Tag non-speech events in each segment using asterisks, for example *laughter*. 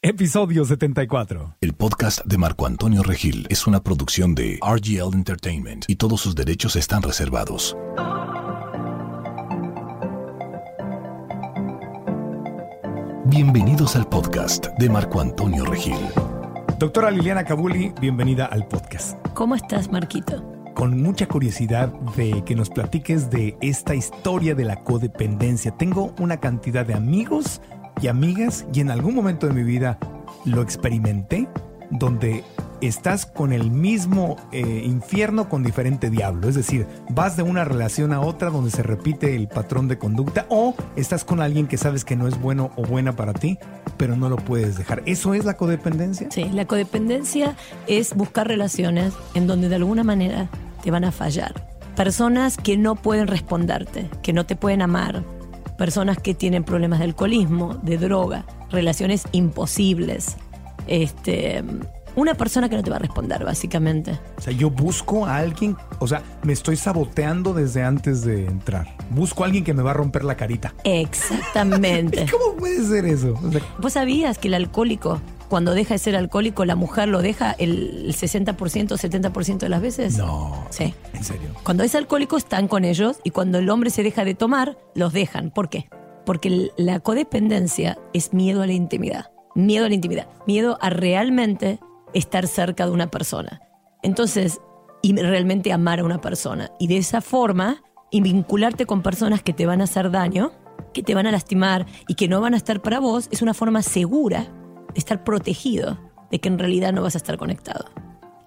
Episodio 74. El podcast de Marco Antonio Regil es una producción de RGL Entertainment y todos sus derechos están reservados. Bienvenidos al podcast de Marco Antonio Regil. Doctora Liliana Cabuli, bienvenida al podcast. ¿Cómo estás, Marquito? Con mucha curiosidad de que nos platiques de esta historia de la codependencia. Tengo una cantidad de amigos y amigas y en algún momento de mi vida lo experimenté donde estás con el mismo eh, infierno con diferente diablo. Es decir, vas de una relación a otra donde se repite el patrón de conducta o estás con alguien que sabes que no es bueno o buena para ti, pero no lo puedes dejar. ¿Eso es la codependencia? Sí, la codependencia es buscar relaciones en donde de alguna manera te van a fallar. Personas que no pueden responderte, que no te pueden amar, personas que tienen problemas de alcoholismo, de droga, relaciones imposibles. Este, una persona que no te va a responder, básicamente. O sea, yo busco a alguien, o sea, me estoy saboteando desde antes de entrar. Busco a alguien que me va a romper la carita. Exactamente. *laughs* ¿Cómo puede ser eso? O sea, ¿Vos sabías que el alcohólico, cuando deja de ser alcohólico, la mujer lo deja el 60%, 70% de las veces? no. Sí. En serio. Cuando es alcohólico están con ellos y cuando el hombre se deja de tomar, los dejan. ¿Por qué? Porque la codependencia es miedo a la intimidad. Miedo a la intimidad. Miedo a realmente estar cerca de una persona. Entonces, y realmente amar a una persona. Y de esa forma, y vincularte con personas que te van a hacer daño, que te van a lastimar y que no van a estar para vos, es una forma segura estar protegido de que en realidad no vas a estar conectado.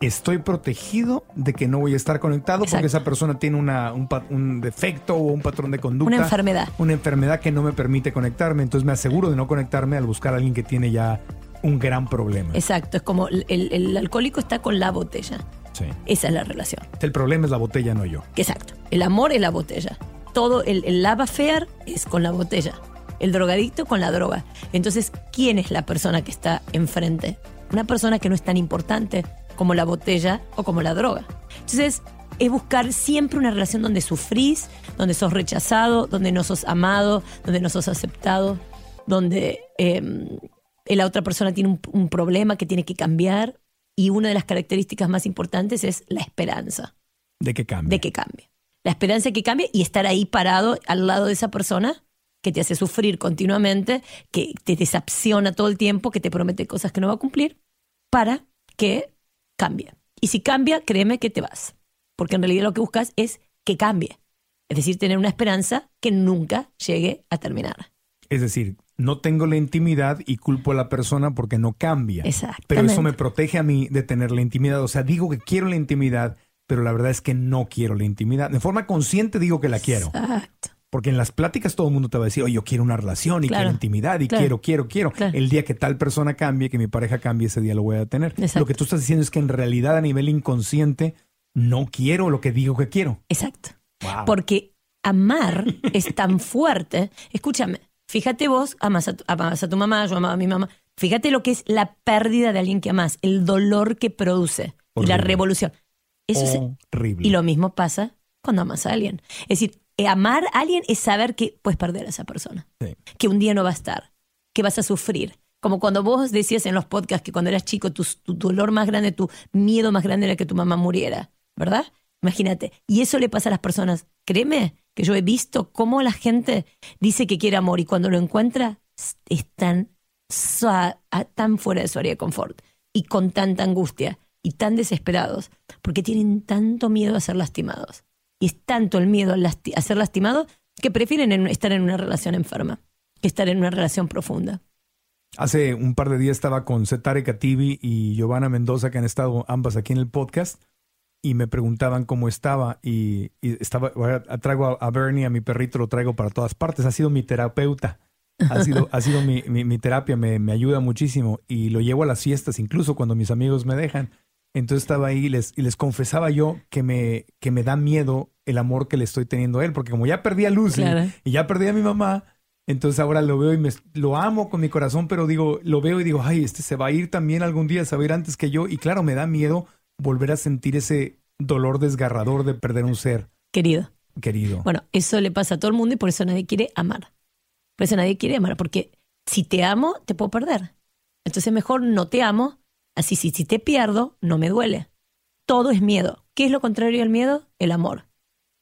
Estoy protegido de que no voy a estar conectado porque Exacto. esa persona tiene una, un, un defecto o un patrón de conducta. Una enfermedad. Una enfermedad que no me permite conectarme. Entonces me aseguro de no conectarme al buscar a alguien que tiene ya un gran problema. Exacto, es como el, el- el alcohólico está con la botella. Sí. Esa es la relación. El problema es la botella, no yo. Exacto. El amor es la botella. Todo el, el lava fair es con la botella. El drogadicto con la droga. Entonces, ¿quién es la persona que está enfrente? Una persona que no es tan importante como la botella o como la droga. Entonces, es buscar siempre una relación donde sufrís, donde sos rechazado, donde no sos amado, donde no sos aceptado, donde eh, la otra persona tiene un, un problema que tiene que cambiar. Y una de las características más importantes es la esperanza De que cambie. de que cambie. La esperanza de que cambie y estar ahí parado al lado de esa persona que te hace sufrir continuamente, que te desapciona todo el tiempo, que te promete cosas que no va a cumplir, para que cambie. Y si cambia, créeme que te vas. Porque en realidad lo que buscas es que cambie. Es decir, tener una esperanza que nunca llegue a terminar. Es decir, no tengo la intimidad y culpo a la persona porque no cambia. Exactamente. Pero eso me protege a mí de tener la intimidad. O sea, digo que quiero la intimidad, pero la verdad es que no quiero la intimidad. De forma consciente digo que la quiero. Exacto. Porque en las pláticas todo el mundo te va a decir, oye, yo quiero una relación y Claro. quiero intimidad y Claro. quiero, quiero, quiero. Claro. El día que tal persona cambie, que mi pareja cambie, ese día lo voy a tener. Exacto. Lo que tú estás diciendo es que en realidad a nivel inconsciente no quiero lo que digo que quiero. Exacto. Wow. Porque amar *laughs* es tan fuerte. Escúchame, fíjate vos, amas a, tu, amas a tu mamá, yo amaba a mi mamá. Fíjate lo que es la pérdida de alguien que amas, el dolor que produce y la revolución. Eso es- Horrible. y lo mismo pasa cuando amas a alguien. Es decir, amar a alguien es saber que puedes perder a esa persona, Sí. que un día no va a estar, que vas a sufrir. Como cuando vos decías en los podcasts que cuando eras chico tu, tu dolor más grande, tu miedo más grande era que tu mamá muriera, ¿verdad? Imagínate. Y eso le pasa a las personas. Créeme que yo he visto cómo la gente dice que quiere amor y cuando lo encuentra están tan fuera de su área de confort y con tanta angustia y tan desesperados porque tienen tanto miedo a ser lastimados. Y es tanto el miedo a, ser lastimado que prefieren en- estar en una relación enferma que estar en una relación profunda. Hace un par de días estaba con Setare Kativi y Giovanna Mendoza, que han estado ambas aquí en el podcast, y me preguntaban cómo estaba. Y, estaba, traigo a, a Bernie, a mi perrito, lo traigo para todas partes. Ha sido mi terapeuta Ha sido, ha sido mi, mi- mi terapia, me, me ayuda muchísimo y lo llevo a las fiestas, incluso cuando mis amigos me dejan. Entonces estaba ahí y les, y les confesaba yo que me, que me da miedo el amor que le estoy teniendo a él, porque como ya perdí a Lucy Claro. y ya perdí a mi mamá, entonces ahora lo veo y me, lo amo con mi corazón, pero digo, lo veo y digo, ay, este se va a ir también algún día, se va a ir antes que yo. Y claro, me da miedo volver a sentir ese dolor desgarrador de perder un ser Querido. querido. Bueno, eso le pasa a todo el mundo y por eso nadie quiere amar. Por eso nadie quiere amar, porque si te amo, te puedo perder. Entonces mejor no te amo, así si, si te pierdo, no me duele. Todo es miedo. ¿Qué es lo contrario al miedo? El amor.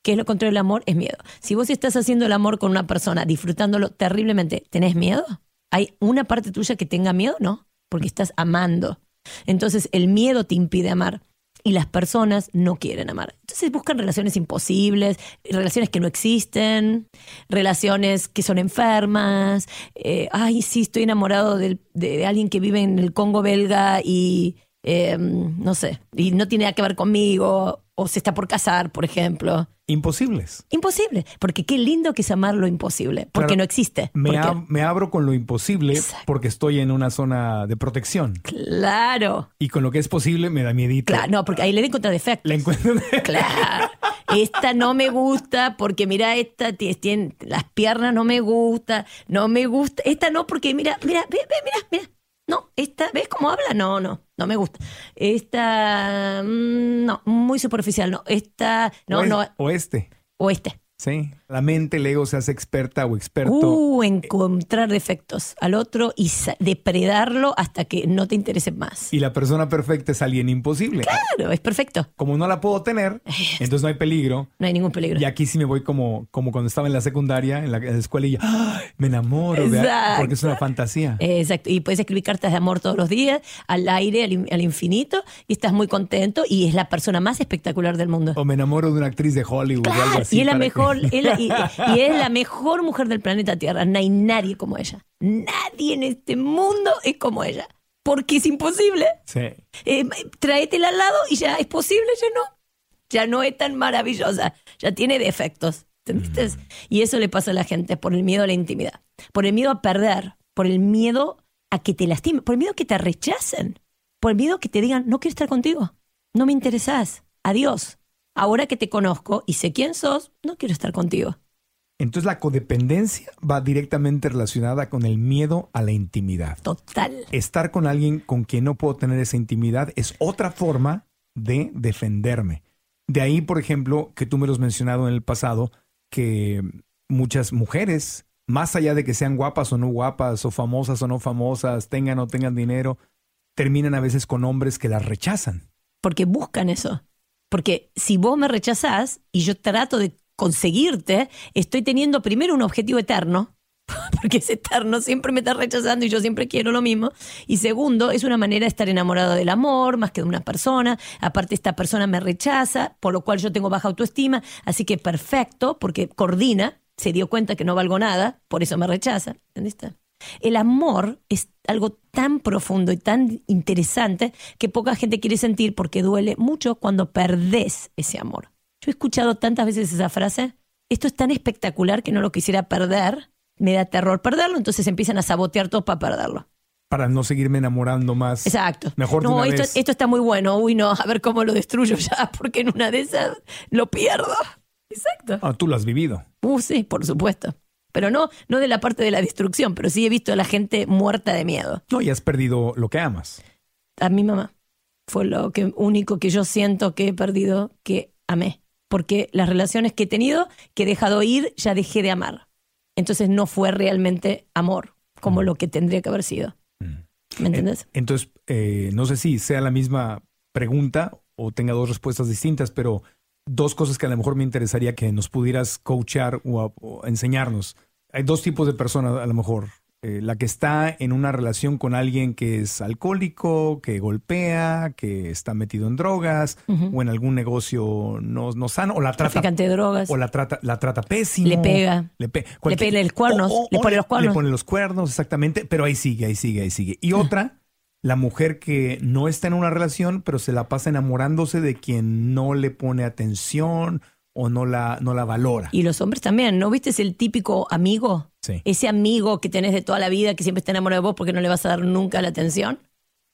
¿Qué es lo contrario del amor? Es miedo. Si vos estás haciendo el amor con una persona, disfrutándolo terriblemente, ¿tenés miedo? ¿Hay una parte tuya que tenga miedo? No, porque estás amando. Entonces el miedo te impide amar y las personas no quieren amar. Entonces buscan relaciones imposibles, relaciones que no existen, relaciones que son enfermas. eh, Ay, sí, estoy enamorado de, de alguien que vive en el Congo belga y eh, no sé, y no tiene nada que ver conmigo, o se está por casar, por ejemplo. Imposibles. Imposible, porque qué lindo que es amar lo imposible, porque Claro, no existe. Me, Porque- ab- me abro con lo imposible Exacto. porque estoy en una zona de protección. Claro, Y con lo que es posible me da miedito. claro, no, porque ahí le den contra defectos. La encuentro. *laughs* Claro. Esta no me gusta porque mira, esta ti- tiene las piernas no me gusta, no me gusta. Esta no porque mira, mira, mira, mira. No, esta, ¿ves cómo habla? No, no, no me gusta. Esta, mm, no, muy superficial, no. Esta, no, no, o este. o este. Sí. La mente, el ego se hace experta o experto. Uh, encontrar defectos al otro y depredarlo hasta que no te interese más. Y la persona perfecta es alguien imposible. Claro, es perfecto. Como no la puedo tener, *laughs* entonces no hay peligro. No hay ningún peligro. Y aquí sí me voy como, como cuando estaba en la secundaria, en la, en la escuela, y ya, ¡ay! me enamoro, porque es una fantasía. Exacto, y puedes escribir cartas de amor todos los días, al aire, al, in- al infinito, y estás muy contento y es la persona más espectacular del mundo. O me enamoro de una actriz de Hollywood o algo Claro, así. y es la que- mejor, es la- y, y es la mejor mujer del planeta Tierra. No hay nadie como ella. Nadie en este mundo es como ella. Porque es imposible. Sí. Eh, tráetela al lado y ya es posible, ya no. Ya no es tan maravillosa. Ya tiene defectos. ¿Entendiste? Y eso le pasa a la gente por el miedo a la intimidad. Por el miedo a perder. Por el miedo a que te lastimen. Por el miedo a que te rechacen. Por el miedo a que te digan, no quiero estar contigo. No me interesás. Adiós. Ahora que te conozco y sé quién sos, no quiero estar contigo. Entonces la codependencia va directamente relacionada con el miedo a la intimidad. Total. Estar con alguien con quien no puedo tener esa intimidad es otra forma de defenderme. De ahí, por ejemplo, que tú me lo has mencionado en el pasado, que muchas mujeres, más allá de que sean guapas o no guapas, o famosas o no famosas, tengan o tengan dinero, terminan a veces con hombres que las rechazan. porque buscan eso. Porque si vos me rechazás y yo trato de conseguirte, estoy teniendo primero un objetivo eterno, *laughs* porque es eterno, siempre me está rechazando y yo siempre quiero lo mismo. Y segundo, es una manera de estar enamorado del amor más que de una persona. Aparte, esta persona me rechaza, por lo cual yo tengo baja autoestima. Así que perfecto, porque coordina, se dio cuenta que no valgo nada, por eso me rechaza. ¿Entendiste? El amor es algo tan profundo y tan interesante que poca gente quiere sentir porque duele mucho cuando perdés ese amor. Yo he escuchado tantas veces esa frase, esto es tan espectacular que no lo quisiera perder, me da terror perderlo, entonces empiezan a sabotear todo para perderlo. Para no seguirme enamorando más. Exacto. Mejor de no, una esto, vez. esto está muy bueno, uy no, a ver cómo lo destruyo ya, *laughs* porque en una de esas lo pierdo. Exacto. Ah, tú lo has vivido. Uh, sí, por supuesto. Pero no, no de la parte de la destrucción, pero sí he visto a la gente muerta de miedo. No, y has perdido lo que amas. A mi mamá fue lo que, único que yo siento que he perdido, que amé. Porque las relaciones que he tenido, que he dejado ir, ya dejé de amar. Entonces no fue realmente amor, como lo que tendría que haber sido. ¿Me entiendes? Entonces, eh, no sé si sea la misma pregunta o tenga dos respuestas distintas, pero dos cosas que a lo mejor me interesaría que nos pudieras coachar o, a- o enseñarnos. Hay dos tipos de personas a lo mejor. Eh, la que está en una relación con alguien que es alcohólico, que golpea, que está metido en drogas o en algún negocio no, no sano, o la trata, Traficante de drogas. o la trata, la trata pésimo. Le pega. Le, pe- Le pega los cuernos, le pone los cuernos. Le pone los cuernos, exactamente. Pero ahí sigue, ahí sigue, ahí sigue. Y otra, la mujer que no está en una relación, pero se la pasa enamorándose de quien no le pone atención o no la, no la valora. Y los hombres también, ¿no viste el típico amigo? Sí. Ese amigo que tenés de toda la vida que siempre está enamorado de vos porque no le vas a dar nunca la atención.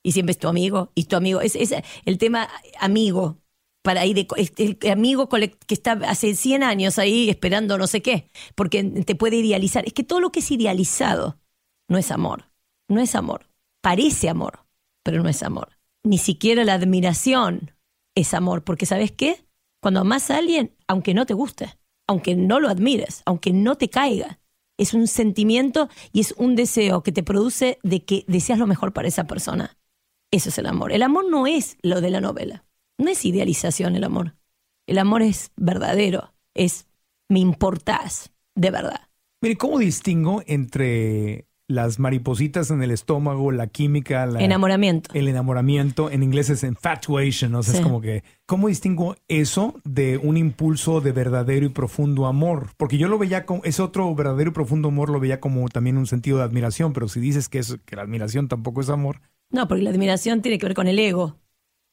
Y siempre es tu amigo. Y tu amigo. Es, es el tema amigo. Para ahí de, es el amigo que está hace 100 años ahí esperando no sé qué. Porque te puede idealizar. Es que todo lo que es idealizado no es amor. No es amor. Parece amor, pero no es amor. Ni siquiera la admiración es amor. Porque ¿sabes qué? Cuando amas a alguien, aunque no te guste, aunque no lo admires, aunque no te caiga, es un sentimiento y es un deseo que te produce de que deseas lo mejor para esa persona. Eso es el amor. El amor no es lo de la novela. No es idealización el amor. El amor es verdadero. Es me importás de verdad. Mire, ¿cómo distingo entre las maripositas en el estómago, la química, la, Enamoramiento. el enamoramiento? En inglés es infatuation, o sea, Sí. es como que, ¿cómo distingo eso de un impulso de verdadero y profundo amor? Porque yo lo veía como, ese otro verdadero y profundo amor lo veía como también un sentido de admiración, pero si dices que, es, que la admiración tampoco es amor, No, porque la admiración tiene que ver con el ego.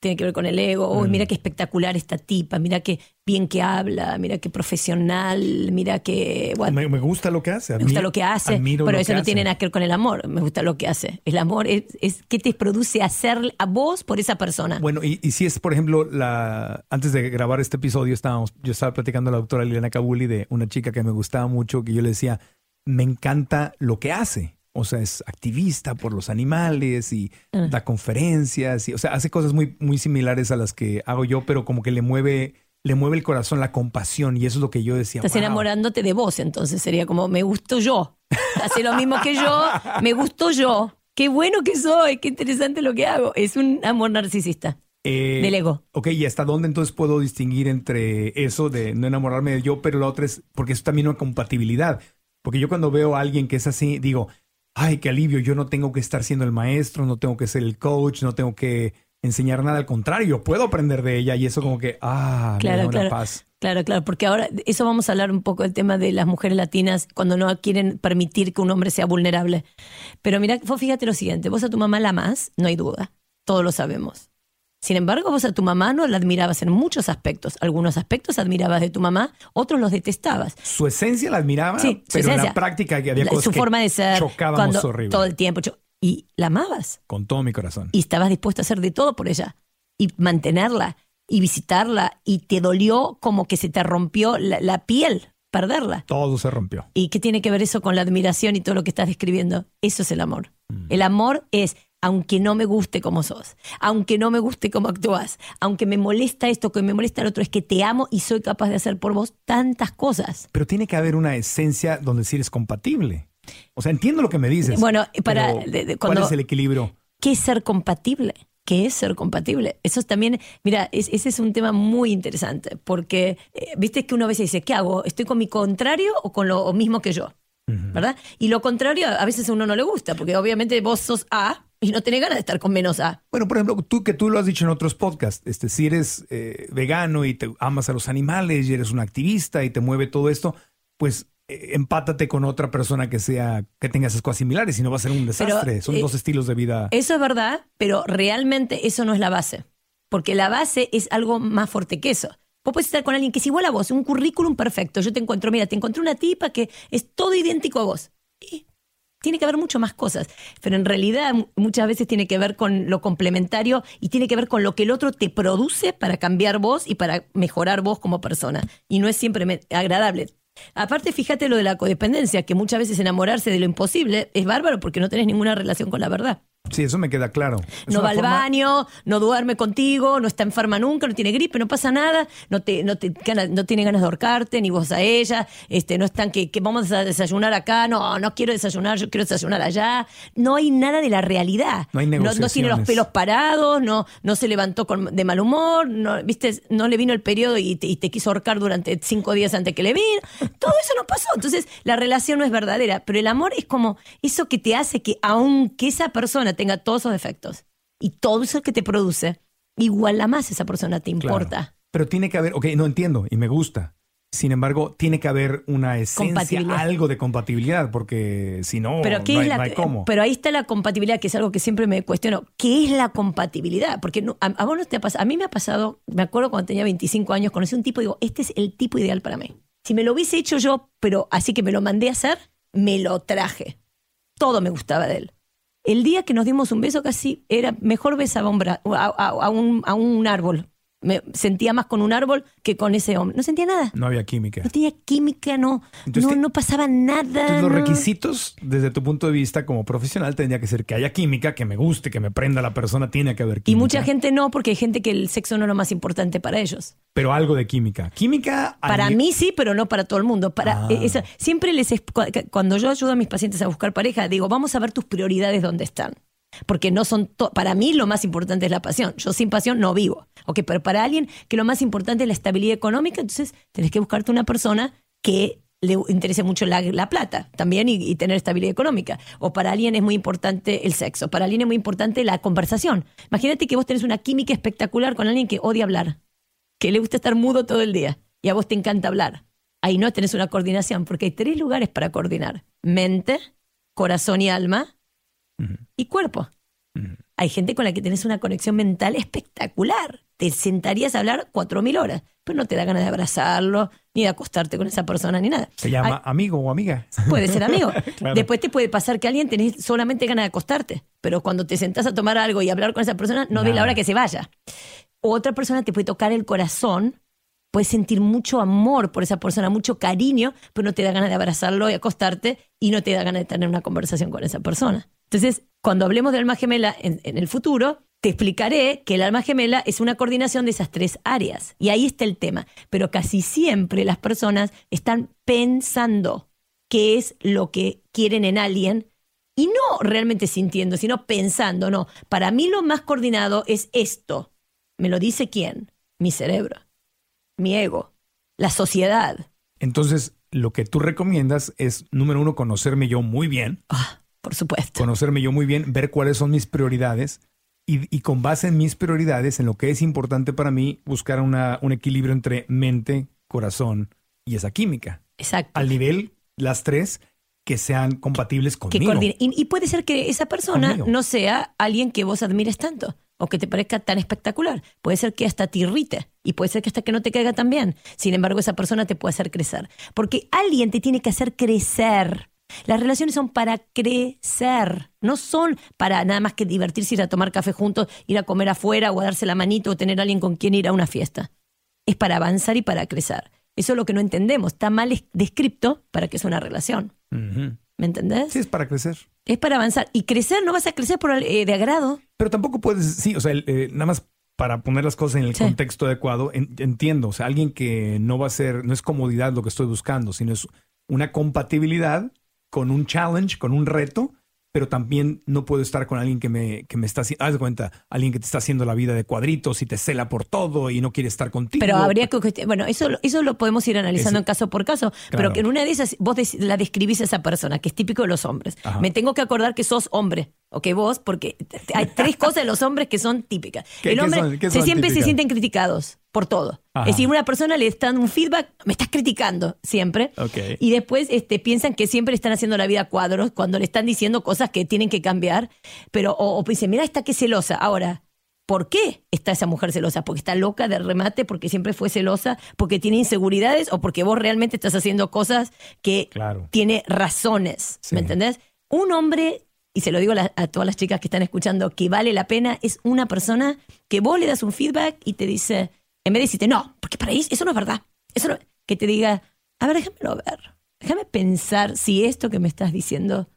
Tiene que ver con el ego. Uy, mira qué espectacular esta tipa, mira qué bien que habla, mira qué profesional, mira qué... bueno, me, me gusta lo que hace. Me gusta lo que hace, pero eso no hace. tiene nada que ver con el amor. Me gusta lo que hace. El amor es, es qué te produce hacer a vos por esa persona. Bueno, y, y si es, por ejemplo, la antes de grabar este episodio, estábamos, yo estaba platicando a la doctora Liliana Kabuli de una chica que me gustaba mucho, que yo le decía, me encanta lo que hace. O sea, es activista por los animales y Ah. da conferencias y, o sea, hace cosas muy, muy similares a las que hago yo, pero como que le mueve, le mueve el corazón, la compasión, y eso es lo que yo decía. Estás "Wow". enamorándote de vos, entonces sería como, me gusto yo. Hace lo mismo que yo, me gusto yo. Qué bueno que soy, qué interesante lo que hago. Es un amor narcisista Eh, del ego. Ok, ¿y hasta dónde entonces puedo distinguir entre eso de no enamorarme de yo, pero la otra es, porque es también una compatibilidad? Porque yo cuando veo a alguien que es así, digo, ay, qué alivio, yo no tengo que estar siendo el maestro, no tengo que ser el coach, no tengo que enseñar nada, al contrario, puedo aprender de ella y eso como que, ah, me da Claro, una claro. paz. Claro, claro, porque ahora eso vamos a hablar un poco del tema de las mujeres latinas cuando no quieren permitir que un hombre sea vulnerable. Pero mira, vos fíjate lo siguiente, vos a tu mamá la amás, no hay duda, todos lo sabemos. Sin embargo, vos a tu mamá no la admirabas en muchos aspectos. Algunos aspectos admirabas de tu mamá, otros los detestabas. Su esencia la admiraba, Sí, su pero en esencia. la práctica había La- cosas su que forma de ser, chocábamos horrible. todo el tiempo. y la amabas. Con todo mi corazón. y estabas dispuesto a hacer de todo por ella y mantenerla y visitarla y te dolió como que se te rompió la, la piel perderla. Todo se rompió. ¿Y qué tiene que ver eso con la admiración y todo lo que estás describiendo? Eso es el amor. El amor es, aunque no me guste como sos, aunque no me guste cómo actúas, aunque me molesta esto, que me molesta el otro, es que te amo y soy capaz de hacer por vos tantas cosas. Pero tiene que haber una esencia donde sí eres compatible. O sea, entiendo lo que me dices. Bueno, para- pero de- de- ¿Cuál es el equilibrio? ¿Qué es ser compatible? ¿Qué es ser compatible? Eso es también, mira, es- ese es un tema muy interesante, porque eh, viste que uno a veces dice, ¿qué hago? ¿Estoy con mi contrario o con lo mismo que yo? ¿Verdad? Y lo contrario a veces a uno no le gusta, porque obviamente vos sos A y no tenés ganas de estar con menos A. Bueno, por ejemplo, tú que tú lo has dicho en otros podcasts, este, si eres eh, vegano y te amas a los animales y eres un activista y te mueve todo esto, pues eh, empátate con otra persona que sea que tenga esas cosas similares y no va a ser un desastre. Son eh, dos estilos de vida. Eso es verdad, pero realmente eso no es la base, porque la base es algo más fuerte que eso. Vos podés estar con alguien que es igual a vos, un currículum perfecto. Yo te encuentro, mira, te encontré una tipa que es todo idéntico a vos. Y tiene que haber mucho más cosas, pero en realidad muchas veces tiene que ver con lo complementario y tiene que ver con lo que el otro te produce para cambiar vos y para mejorar vos como persona. Y no es siempre agradable. Aparte, fíjate lo de la codependencia, que muchas veces enamorarse de lo imposible es bárbaro porque no tenés ninguna relación con la verdad. Sí, eso me queda claro. Es No va al baño, no duerme contigo, no está enferma nunca, no tiene gripe, no pasa nada, no te, no te gana- no tiene ganas de ahorcarte, ni vos a ella, este, no están que, que vamos a desayunar acá, no, no quiero desayunar, yo quiero desayunar allá. No hay nada de la realidad. No hay no, tiene los negociaciones. pelos parados, no, no se levantó con, de mal humor, no, viste, no le vino el periodo y te, y te quiso ahorcar durante cinco días antes que le vino. *laughs* Todo eso no pasó. Entonces, la relación no es verdadera, pero el amor es como eso que te hace que, aunque esa persona tenga todos esos defectos y todo eso que te produce, igual la más esa persona te Claro. importa. Pero tiene que haber, ok, no entiendo y me gusta. Sin embargo, tiene que haber una esencia, algo de compatibilidad, porque si no, Pero, ¿qué no, es hay, la, no hay cómo. pero ahí está la compatibilidad, que es algo que siempre me cuestiono. ¿Qué es la compatibilidad? Porque no- a, a vos no te ha pasado. A mí me ha pasado, me acuerdo cuando tenía 25 años, conocí un tipo y digo, este es el tipo ideal para mí. Si me lo hubiese hecho yo, pero así que me lo mandé a hacer, me lo traje. Todo me gustaba de él. El día que nos dimos un beso casi era mejor besaba a a un árbol. Me sentía más con un árbol que con ese hombre. No sentía nada. No había química. No tenía química, no, Entonces, no, ¿qué- no pasaba nada. Entonces, los no. requisitos, desde tu punto de vista como profesional, tendría que ser que haya química, que me guste, que me prenda la persona, tiene que haber química. Y mucha gente no, porque hay gente que el sexo no es lo más importante para ellos. Pero algo de química. Química. Para mí sí, pero no para todo el mundo. Para Ah. eh, esa- siempre les es- cu- cuando yo ayudo a mis pacientes a buscar pareja, digo, vamos a ver tus prioridades dónde están. Porque no son para mí lo más importante es la pasión. Yo sin pasión no vivo. Ok, pero para alguien que lo más importante es la estabilidad económica, entonces tenés que buscarte una persona que le interese mucho la, la plata también y, y tener estabilidad económica. O para alguien es muy importante el sexo. Para alguien es muy importante la conversación. Imagínate que vos tenés una química espectacular con alguien que odia hablar que le gusta estar mudo todo el día y a vos te encanta hablar. Ahí no tenés una coordinación, porque hay tres lugares para coordinar. Mente, corazón y alma Ujú. y cuerpo. Ujú. Hay gente con la que tenés una conexión mental espectacular. Te sentarías a hablar cuatro mil horas, pero no te da ganas de abrazarlo, ni de acostarte con esa persona, ni nada. Se llama amigo o amiga. Puede ser amigo. *laughs* Claro. Después te puede pasar que alguien tenés solamente ganas de acostarte, pero cuando te sentás a tomar algo y hablar con esa persona, no ve la hora que se vaya. Otra persona te puede tocar el corazón, puedes sentir mucho amor por esa persona, mucho cariño, pero no te da ganas de abrazarlo y acostarte y no te da ganas de tener una conversación con esa persona. Entonces, cuando hablemos de alma gemela en, en el futuro, te explicaré que el alma gemela es una coordinación de esas tres áreas. Y ahí está el tema. Pero casi siempre las personas están pensando qué es lo que quieren en alguien y no realmente sintiendo, sino pensando, no, para mí lo más coordinado es esto. ¿Me lo dice quién? Mi cerebro, mi ego, la sociedad. Entonces, lo que tú recomiendas es, número uno, conocerme yo muy bien, Ah, por supuesto. conocerme yo muy bien, ver cuáles son mis prioridades y, y con base en mis prioridades, en lo que es importante para mí, buscar una- un equilibrio entre mente, corazón y esa química. Exacto. Al nivel, las tres, que sean compatibles que conmigo. coordine. Y, y puede ser que esa persona Conmigo. no sea alguien que vos admires tanto o que te parezca tan espectacular. Puede ser que hasta te irrite y puede ser que hasta que no te caiga tan bien. Sin embargo, esa persona te puede hacer crecer. Porque alguien te tiene que hacer crecer. Las relaciones son para crecer, no son para nada más que divertirse, ir a tomar café juntos, ir a comer afuera o a darse la manito o tener a alguien con quien ir a una fiesta. Es para avanzar y para crecer. Eso es lo que no entendemos. Está mal es- descripto para que sea una relación. ¿Me entendés? Sí, es para crecer. Es para avanzar. Y crecer no vas a crecer por eh, de agrado. Pero tampoco puedes, sí, o sea, eh, nada más para poner las cosas en el Sí. contexto adecuado, en- entiendo, o sea, alguien que no va a ser, no es comodidad lo que estoy buscando, sino es una compatibilidad con un challenge, con un reto, pero también no puedo estar con alguien que me, que me está haciendo, haz de cuenta, alguien que te está haciendo la vida de cuadritos y te cela por todo y no quiere estar contigo. Pero habría que. Bueno, eso, eso lo podemos ir analizando en caso por caso. Pero Claro. que en una de esas vos la describís a esa persona, que es típico de los hombres. Ajá. Me tengo que acordar que sos hombre. O que vos, porque hay tres cosas de los hombres que son típicas. ¿Qué- El qué hombre son- qué se son siempre se sienten criticados por todo. Ajá. Es decir, una persona le está dando un feedback, me estás criticando siempre. Ok. Y después este, piensan que siempre están haciendo la vida a cuadros cuando le están diciendo cosas que tienen que cambiar. Pero, o, o dicen, mira, esta que celosa. Ahora, ¿por qué está esa mujer celosa? ¿Porque está loca de remate? ¿Porque siempre fue celosa? ¿Porque tiene inseguridades? ¿O porque vos realmente estás haciendo cosas que Claro. tiene razones? Sí. ¿Me entendés? Un hombre, y se lo digo a, todas las chicas que están escuchando, que vale la pena, es una persona que vos le das un feedback y te dice, en vez de decirte, no, porque para eso no es verdad. Eso no-", que te diga, a ver, déjamelo ver. Déjame pensar si esto que me estás diciendo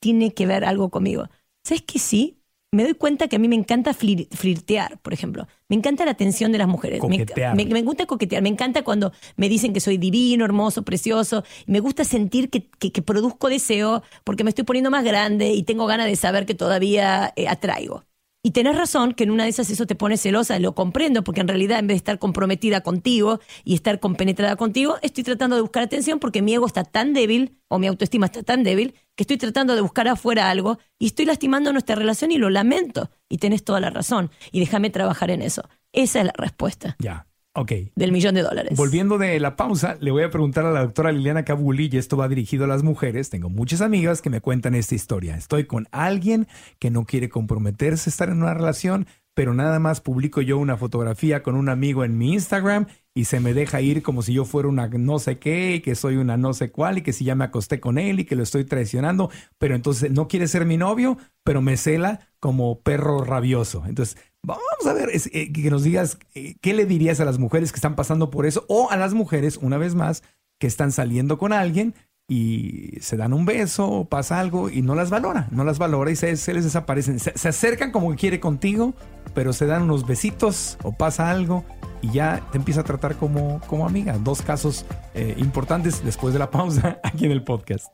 tiene que ver algo conmigo. ¿Sabes que sí? Me doy cuenta que a mí me encanta flir- flirtear, por ejemplo. Me encanta la atención de las mujeres. Me, Coquetear. me, me gusta coquetear. Me encanta cuando me dicen que soy divino, hermoso, precioso. Me gusta sentir que, que- que produzco deseo porque me estoy poniendo más grande y tengo ganas de saber que todavía eh, atraigo. Y tenés razón que en una de esas eso te pone celosa, lo comprendo, porque en realidad en vez de estar comprometida contigo y estar compenetrada contigo, estoy tratando de buscar atención porque mi ego está tan débil o mi autoestima está tan débil que estoy tratando de buscar afuera algo y estoy lastimando nuestra relación y lo lamento. Y tenés toda la razón. Y déjame trabajar en eso. Esa es la respuesta. Ya. Ok. del millón de dólares. Volviendo de la pausa, le voy a preguntar a la doctora Liliana Cabuli, y esto va dirigido a las mujeres. Tengo muchas amigas que me cuentan esta historia. Estoy con alguien que no quiere comprometerse a estar en una relación, pero nada más publico yo una fotografía con un amigo en mi Instagram y se me deja ir como si yo fuera una no sé qué, y que soy una no sé cuál, y que si ya me acosté con él y que lo estoy traicionando, pero entonces no quiere ser mi novio, pero me cela como perro rabioso. Entonces, vamos a ver, eh, que nos digas eh, qué le dirías a las mujeres que están pasando por eso, o a las mujeres, una vez más, que están saliendo con alguien y se dan un beso pasa algo y no las valora, no las valora y se, les desaparecen. Se, acercan como quiere contigo, pero se dan unos besitos o pasa algo y ya te empieza a tratar como, como amiga. Dos casos eh, importantes después de la pausa *laughs* aquí en el podcast.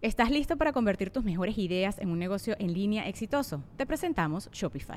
¿Estás listo para convertir tus mejores ideas en un negocio en línea exitoso? Te presentamos Shopify.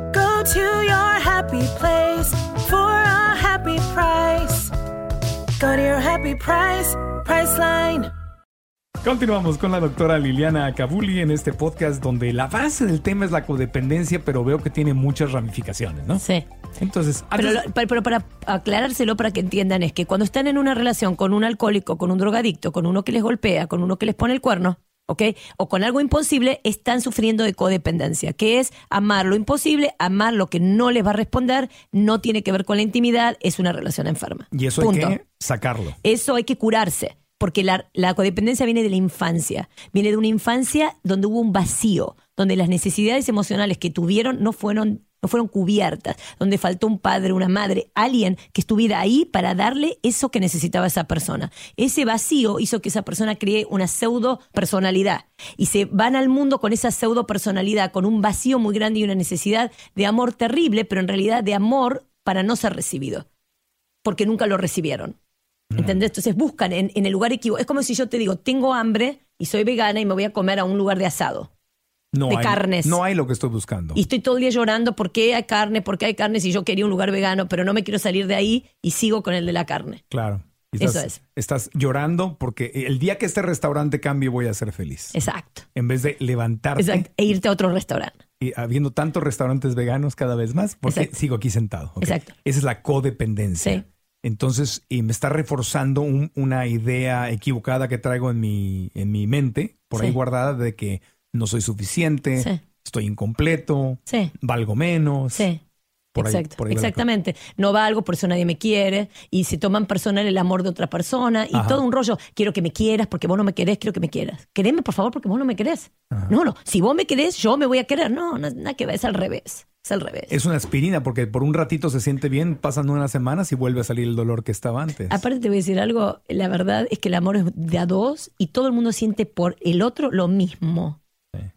Go to your happy place for a happy price. Go to your happy price, Priceline. Continuamos con la doctora Liliana Cabuli en este podcast donde la base del tema es la codependencia, pero veo que tiene muchas ramificaciones, ¿no? Sí. Entonces, Pero, lo- pero- pero para aclarárselo para que entiendan es que cuando están en una relación con un alcohólico, con un drogadicto, con uno que les golpea, con uno que les pone el cuerno, ¿ok? O con algo imposible, están sufriendo de codependencia, que es amar lo imposible, amar lo que no les va a responder, no tiene que ver con la intimidad, es una relación enferma. y eso Punto. hay que sacarlo. Eso hay que curarse, porque la, la codependencia viene de la infancia, viene de una infancia donde hubo un vacío, donde las necesidades emocionales que tuvieron no fueron, no fueron cubiertas, donde faltó un padre, una madre, alguien que estuviera ahí para darle eso que necesitaba esa persona. Ese vacío hizo que esa persona cree una pseudo personalidad y se van al mundo con esa pseudo personalidad, con un vacío muy grande y una necesidad de amor terrible, pero en realidad de amor para no ser recibido, porque nunca lo recibieron. ¿Entendés? Entonces buscan en, en el lugar equivocado. Es como si yo te digo, tengo hambre y soy vegana y me voy a comer a un lugar de asado. No de hay, carnes. No hay lo que estoy buscando. Y estoy todo el día llorando por qué hay carne, por qué hay carne si yo quería un lugar vegano, pero no me quiero salir de ahí y sigo con el de la carne. Claro. Eso es. estás llorando porque el día que este restaurante cambie voy a ser feliz. Exacto. En vez de levantarte Exacto. E irte a otro restaurante. y habiendo tantos restaurantes veganos cada vez más, porque Exacto. sigo aquí sentado. Exacto. Esa es la codependencia. Sí. Entonces, y me está reforzando un- una idea equivocada que traigo en mi, en mi mente, por ahí guardada, de que no soy suficiente, Sí. estoy incompleto, Sí. valgo menos. Sí. Por ahí- por ahí exactamente. No va algo, por eso nadie me quiere. Y se toman personal el amor de otra persona. Y Ajá. todo un rollo. Quiero que me quieras porque vos no me querés, quiero que me quieras. Quereme, por favor, porque vos no me querés. No, no. Si vos me querés, yo me voy a querer. No, no, nada que ver. Es al revés. Es al revés. Es una aspirina porque por un ratito se siente bien, pasan unas semanas y vuelve a salir el dolor que estaba antes. Aparte te voy a decir algo, la verdad es que el amor es de a dos y todo el mundo siente por el otro lo mismo.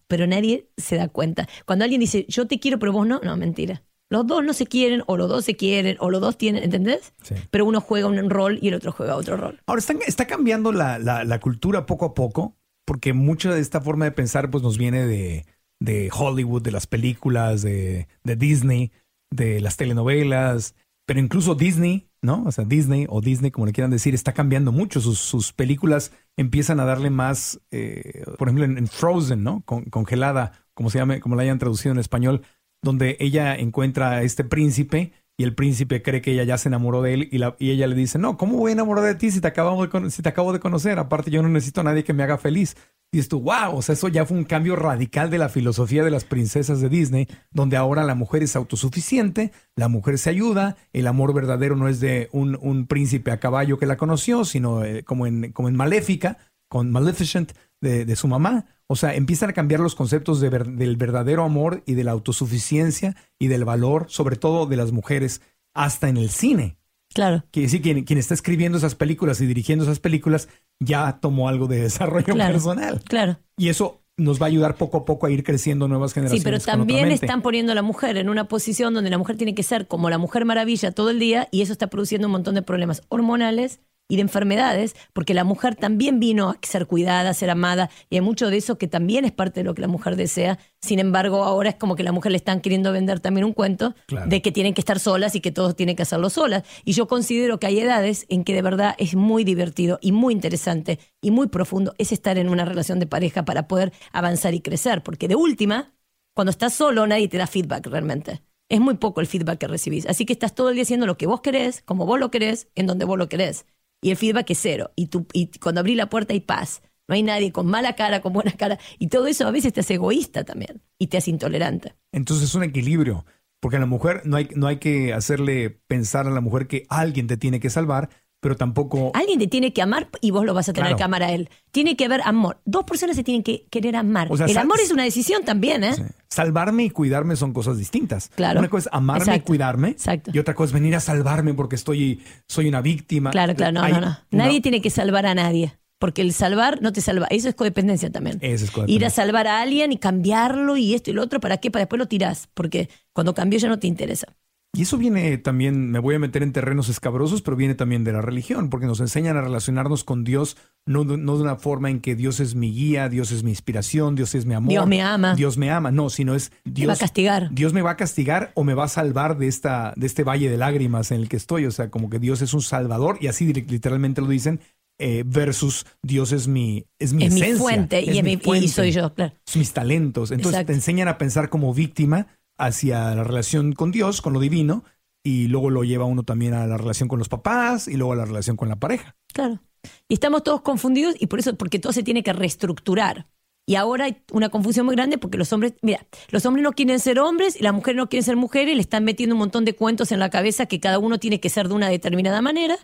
Pero nadie se da cuenta. Cuando alguien dice, yo te quiero, pero vos no, no, mentira. Los dos no se quieren, o los dos se quieren, o los dos tienen, ¿entendés? Sí. Pero uno juega un rol y el otro juega otro rol. Ahora, está, está cambiando la, la- la cultura poco a poco, porque mucha de esta forma de pensar pues nos viene de, de Hollywood, de las películas, de, de Disney, de las telenovelas, pero incluso Disney, ¿no? O sea, Disney o Disney, como le quieran decir, está cambiando mucho. Sus, sus películas empiezan a darle más, eh, por ejemplo, en, en Frozen, ¿no? Con- congelada, como se llame, como la hayan traducido en español, donde ella encuentra a este príncipe y el príncipe cree que ella ya se enamoró de él y, la- ella le dice, no, ¿cómo voy a enamorar de ti si te, acabamos de si te acabo de conocer? Aparte yo no necesito a nadie que me haga feliz. Y dices tú, wow, o sea, eso ya fue un cambio radical de la filosofía de las princesas de Disney, donde ahora la mujer es autosuficiente, la mujer se ayuda, el amor verdadero no es de un, un príncipe a caballo que la conoció, sino eh, como, en, como en Maléfica, con Maleficent de, de su mamá. O sea, empiezan a cambiar los conceptos de ver- del verdadero amor y de la autosuficiencia y del valor, sobre todo de las mujeres, hasta en el cine. Claro. Quiere decir, quien, quien está escribiendo esas películas y dirigiendo esas películas ya tomó algo de *laughs* desarrollo Claro. personal. Claro. Y eso nos va a ayudar poco a poco a ir creciendo nuevas Sí, generaciones. pero con otra también están poniendo a la mujer en una posición donde la mujer tiene que ser como la mujer maravilla todo el día y eso está produciendo un montón de problemas hormonales y de enfermedades, porque la mujer también vino a ser cuidada, a ser amada, y hay mucho de eso que también es parte de lo que la mujer desea. Sin embargo, ahora es como que la mujer le están queriendo vender también un cuento Claro. de que tienen que estar solas y que todos tienen que hacerlo solas. Y yo considero que hay edades en que de verdad es muy divertido y muy interesante y muy profundo es estar en una relación de pareja para poder avanzar y crecer, porque de última, cuando estás solo nadie te da feedback realmente. Es muy poco el feedback que recibís. Así que estás todo el día haciendo lo que vos querés, como vos lo querés, en donde vos lo querés. Y el feedback es cero. Y, tú, y cuando abrí la puerta hay paz. No hay nadie con mala cara, con buena cara. Y todo eso a veces te hace egoísta también. Y te hace intolerante. Entonces es un equilibrio, porque a la mujer no hay, no hay que hacerle pensar a la mujer que alguien te tiene que salvar, pero tampoco... Alguien te tiene que amar y vos lo vas a tener Claro. que amar a él. Tiene que haber amor. Dos personas se tienen que querer amar. O sea, el amor es una decisión también, ¿eh? Sí. Salvarme y cuidarme son cosas distintas. Claro. Una cosa es amarme y cuidarme. Exacto. Y otra cosa es venir a salvarme porque estoy, soy una víctima. Claro, claro, no, Hay no, no. Nadie tiene que salvar a nadie. Porque el salvar no te salva. Eso es codependencia también. Eso es codependencia. Ir a salvar a alguien y cambiarlo y esto y lo otro, ¿para qué? Para después lo tirás. Porque cuando cambió ya no te interesa. Y eso viene también, me voy a meter en terrenos escabrosos, pero viene también de la religión, porque nos enseñan a relacionarnos con Dios, no, de- no de una forma en que Dios es mi guía, Dios es mi inspiración, Dios es mi amor. Dios me ama. Dios me ama, no, sino es Dios. va a castigar. Dios me va a castigar o me va a salvar de, esta, de este valle de lágrimas en el que estoy. O sea, como que Dios es un salvador, y así li- literalmente lo dicen, eh, versus Dios es mi, es mi es mi fuente y, es es mi mi- y fuente soy yo, claro. mis talentos. Entonces Exacto. te enseñan a pensar como víctima hacia la relación con Dios, con lo divino, y luego lo lleva uno también a la relación con los papás y luego a la relación con la pareja. Claro. Y estamos todos confundidos y por eso, porque todo se tiene que reestructurar. Y ahora hay una confusión muy grande porque los hombres, mira, los hombres no quieren ser hombres y las mujeres no quieren ser mujeres y le están metiendo un montón de cuentos en la cabeza que cada uno tiene que ser de una determinada manera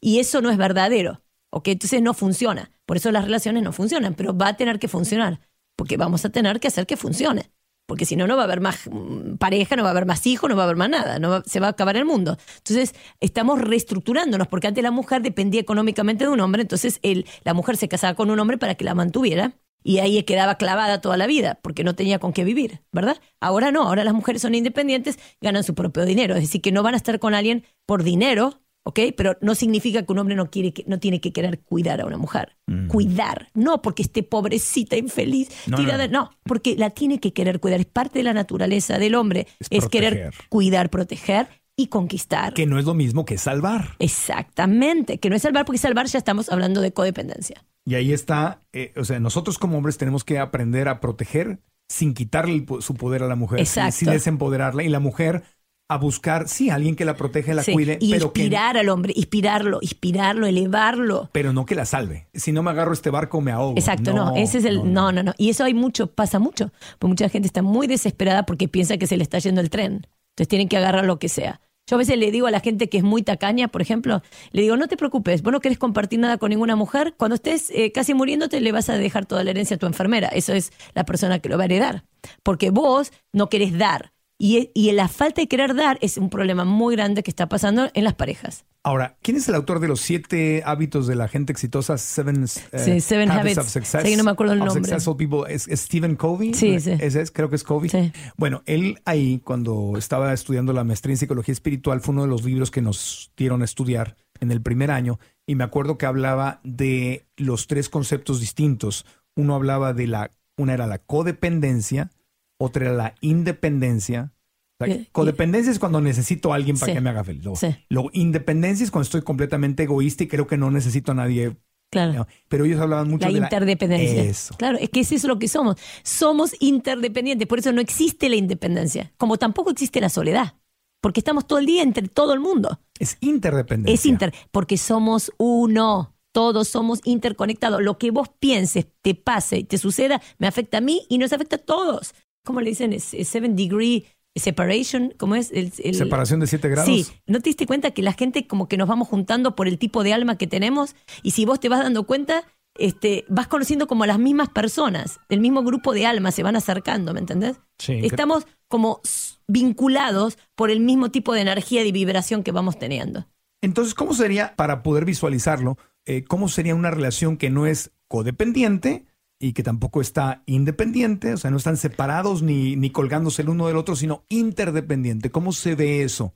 y eso no es verdadero. ¿ok? Entonces no funciona. Por eso las relaciones no funcionan, pero va a tener que funcionar porque vamos a tener que hacer que funcione. Porque si no, no va a haber más mm, pareja, no va a haber más hijos, no va a haber más nada, no va- se va a acabar el mundo. Entonces, estamos reestructurándonos, porque antes la mujer dependía económicamente de un hombre, entonces él, la mujer se casaba con un hombre para que la mantuviera y ahí quedaba clavada toda la vida, porque no tenía con qué vivir, ¿verdad? Ahora no, ahora las mujeres son independientes, ganan su propio dinero, es decir, que no van a estar con alguien por dinero, ¿ok? Pero no significa que un hombre no, quiere que, no tiene que querer cuidar a una mujer. Cuidar, no porque esté pobrecita, infeliz, No, tirada, no, no. porque la tiene que querer cuidar, es parte de la naturaleza del hombre, Es es, querer cuidar, proteger y conquistar. Que no es lo mismo que salvar. Exactamente, que no es salvar, porque salvar ya estamos hablando de codependencia. Y ahí está, eh, o sea, nosotros como hombres tenemos que aprender a proteger sin quitarle su poder a la mujer, Exacto. sin desempoderarla. Y la mujer a buscar, sí, alguien que la proteja, la Sí, cuide, y pero que, inspirar al hombre, inspirarlo, inspirarlo, elevarlo. pero no que la salve. Si no me agarro este barco, me ahogo. Exacto, no, ese es el. No, no, no, Y eso hay mucho, pasa mucho. Porque mucha gente está muy desesperada porque piensa que se le está yendo el tren. Entonces tienen que agarrar lo que sea. Yo a veces le digo a la gente que es muy tacaña, por ejemplo, le digo, no te preocupes, vos no querés compartir nada con ninguna mujer, cuando estés eh, casi muriéndote le vas a dejar toda la herencia a tu enfermera, eso es la persona que lo va a heredar, porque vos no querés dar. Y, y la falta de querer dar es un problema muy grande que está pasando en las parejas. Ahora, ¿quién es el autor de los siete hábitos de la gente exitosa? Seven, eh, Sí, Seven Habits. of Success. Sí, no me acuerdo el nombre. Successful People. ¿Es, es Stephen Covey? Sí, sí. Ese es, creo que es Covey. Sí. Bueno, él ahí, cuando estaba estudiando la maestría en psicología espiritual, fue uno de los libros que nos dieron a estudiar en el primer año. Y me acuerdo que hablaba de los tres conceptos distintos. Uno hablaba de la, una era la codependencia, otra la independencia. O sea, y- codependencia es cuando necesito a alguien para Sí. que me haga feliz. Luego, Sí. luego, independencia es cuando estoy completamente egoísta y creo que no necesito a nadie. Claro. ¿no? Pero ellos hablaban mucho La de interdependencia. Eso. Claro, es que es eso lo que somos. Somos interdependientes, por eso no existe la independencia, como tampoco existe la soledad. porque estamos todo el día entre todo el mundo. Es interdependencia. Es inter, porque somos uno. Todos somos interconectados. Lo que vos pienses, te pase te suceda, me afecta a mí y nos afecta a todos. ¿Cómo le dicen? Es, es seven degree separation. ¿Cómo es? El, el- Separación de 7 grados. Sí, ¿no te diste cuenta que la gente como que nos vamos juntando por el tipo de alma que tenemos? Y si vos te vas dando cuenta, este, vas conociendo como a las mismas personas, el mismo grupo de almas se van acercando, ¿me entendés? Sí, que- Estamos como vinculados por el mismo tipo de energía y vibración que vamos teniendo. Entonces, ¿cómo sería, para poder visualizarlo, eh, cómo sería una relación que no es codependiente y que tampoco está independiente? O sea, no están separados ni, ni colgándose el uno del otro, sino interdependiente. ¿Cómo se ve eso?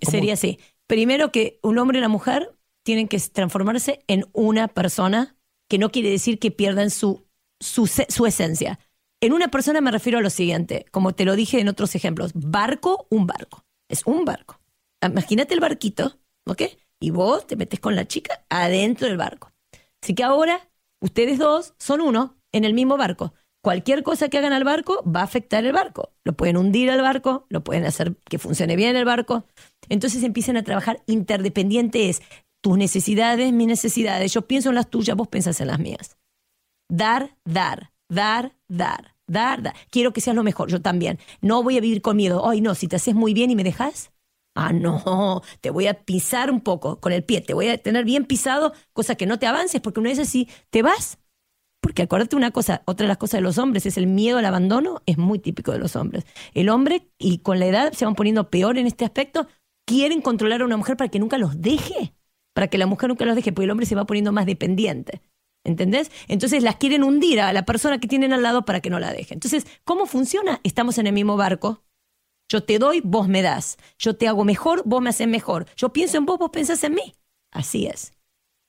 Sería así. Primero que un hombre y una mujer tienen que transformarse en una persona, que no quiere decir que pierdan su, su, su esencia. En una persona me refiero a lo siguiente, como te lo dije en otros ejemplos, barco, un barco. Es un barco. Imagínate el barquito, ¿ok? Y vos te metes con la chica adentro del barco. Así que ahora ustedes dos son uno en el mismo barco. Cualquier cosa que hagan al barco va a afectar el barco. Lo pueden hundir al barco, lo pueden hacer que funcione bien el barco. Entonces empiezan a trabajar interdependiente es tus necesidades, mis necesidades. Yo pienso en las tuyas, vos pensás en las mías. Dar, dar, dar, dar, dar, dar. Quiero que seas lo mejor, yo también. No voy a vivir con miedo. Ay, no, si te haces muy bien y me dejas. Ah, no, te voy a pisar un poco con el pie, te voy a tener bien pisado, cosa que no te avances, porque una vez así te vas. Porque acuérdate una cosa, otra de las cosas de los hombres es el miedo al abandono, es muy típico de los hombres. El hombre, y con la edad se van poniendo peor en este aspecto, quieren controlar a una mujer para que nunca los deje, para que la mujer nunca los deje, porque el hombre se va poniendo más dependiente. ¿Entendés? Entonces las quieren hundir a la persona que tienen al lado para que no la deje. Entonces, ¿cómo funciona? Estamos en el mismo barco. Yo te doy, vos me das. Yo te hago mejor, vos me haces mejor. Yo pienso en vos, vos pensás en mí. Así es.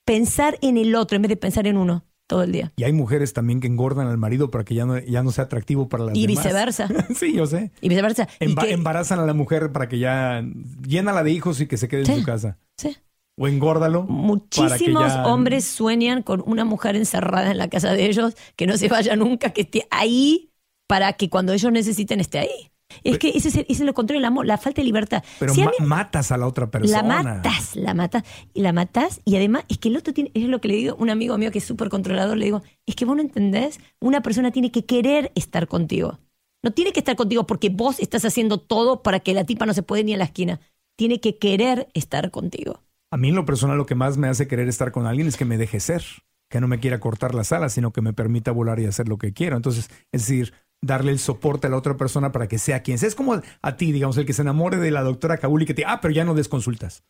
Pensar en el otro en vez de pensar en uno todo el día. Y hay mujeres también que engordan al marido para que ya no, ya no sea atractivo para las Y demás. viceversa. *laughs* sí, yo sé. Y viceversa. Y Emba- Embarazan a la mujer para que ya llénala de hijos y que se quede Sí. en su casa. sí. O engórdalo. Muchísimos ya- hombres sueñan con una mujer encerrada en la casa de ellos, que no se vaya nunca, que esté ahí para que cuando ellos necesiten esté ahí. Es que ese es, el- ese es lo contrario, amor, la falta de libertad. Pero Si a ma- mí- matas a la otra persona. La matas, la matas, y la matas, y además es que el otro tiene, es lo que le digo a un amigo mío que es súper controlador, le digo, es que vos no entendés, una persona tiene que querer estar contigo. No tiene que estar contigo porque vos estás haciendo todo para que la tipa no se puede ni a la esquina. Tiene que querer estar contigo. A mí en lo personal lo que más me hace querer estar con alguien es que me deje ser, que no me quiera cortar las alas, sino que me permita volar y hacer lo que quiero. Entonces, es decir, darle el soporte a la otra persona para que sea quien sea. Es como a ti, digamos, el que se enamore de la doctora Kabul y que te, ah, pero ya no des consultas.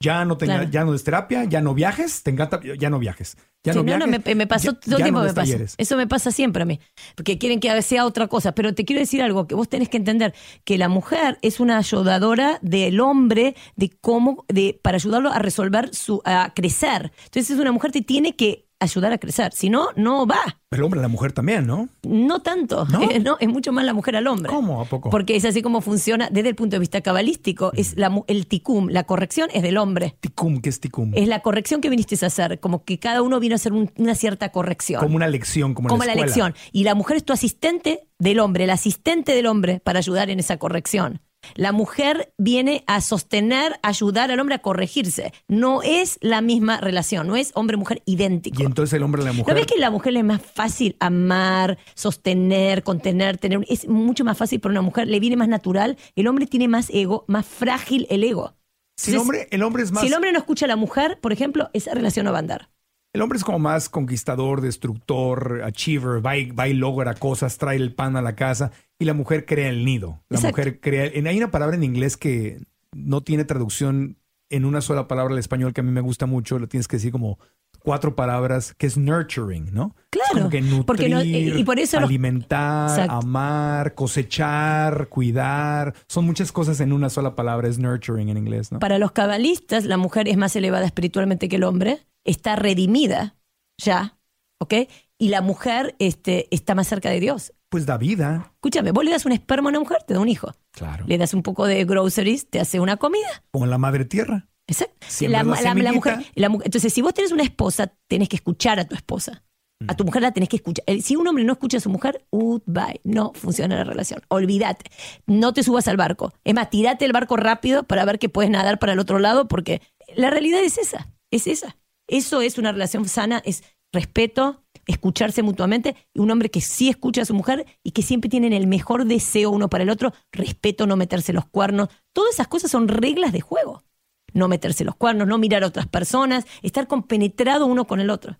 Ya no, tenga, Claro. ya no des terapia, ya no viajes, te encanta, ya no viajes. Ya Sí, no, no, no, viajes, me, me pasó ya- todo el tiempo, no me des pasa. Eso me pasa siempre a mí, porque quieren que sea otra cosa. Pero te quiero decir algo, que vos tenés que entender que la mujer es una ayudadora del hombre de cómo, de, para ayudarlo a resolver su, a crecer. Entonces es una mujer que tiene que ayudar a crecer, si no, no va. Pero el hombre y la mujer también, ¿no? No tanto, ¿No? *laughs* ¿No? es mucho más la mujer al hombre. ¿Cómo? ¿A poco? Porque es así como funciona desde el punto de vista cabalístico. Es la, el ticum, la corrección es del hombre. Ticum, ¿qué es ticum? Es la corrección que viniste a hacer, como que cada uno vino a hacer un- una cierta corrección. Como una lección, como, como la, la lección. Y la mujer es tu asistente del hombre, el asistente del hombre para ayudar en esa corrección. La mujer viene a sostener, ayudar al hombre a corregirse. No es la misma relación, no es hombre-mujer idéntico. Y entonces el hombre y la ¿No mujer. ves que a la mujer le es más fácil amar, sostener, contener, tener? Es mucho más fácil para una mujer, le viene más natural. El hombre tiene más ego, más frágil el ego. si el hombre, el hombre es más. Si el hombre no escucha a la mujer, por ejemplo, esa relación no va a andar. El hombre es como más conquistador, destructor, achiever, va y, va y logra cosas, trae el pan a la casa y la mujer crea el nido. La Exacto. mujer crea... en- Hay una palabra en inglés que no tiene traducción en una sola palabra al español que a mí me gusta mucho, lo tienes que decir como cuatro palabras, que es nurturing, ¿no? Claro, como que nutrir, porque no- y- por eso alimentar, amar, cosechar, cuidar. Son muchas cosas en una sola palabra, es nurturing en inglés, ¿no? Para los cabalistas, la mujer es más elevada espiritualmente que el hombre, está redimida ya, ¿ok? Y la mujer este, está más cerca de Dios. Pues da vida, Escúchame, vos le das un esperma a una mujer, te da un hijo. claro. Le das un poco de groceries, te hace una comida. Como la madre tierra. Exacto. La, la la- la mujer, entonces, si vos tenés una esposa, tenés que escuchar a tu esposa. A tu mujer la tenés que escuchar. Eh, Si un hombre no escucha a su mujer, goodbye. No funciona la relación. Olvídate. No te subas al barco. Es más, tirate el barco rápido para ver que puedes nadar para el otro lado, porque la realidad es esa. Es esa. Eso es una relación sana, es respeto, escucharse mutuamente, y un hombre que sí escucha a su mujer y que siempre tienen el mejor deseo uno para el otro, respeto, no meterse los cuernos. Todas esas cosas son reglas de juego. No meterse los cuernos, no mirar a otras personas, estar compenetrado uno con el otro.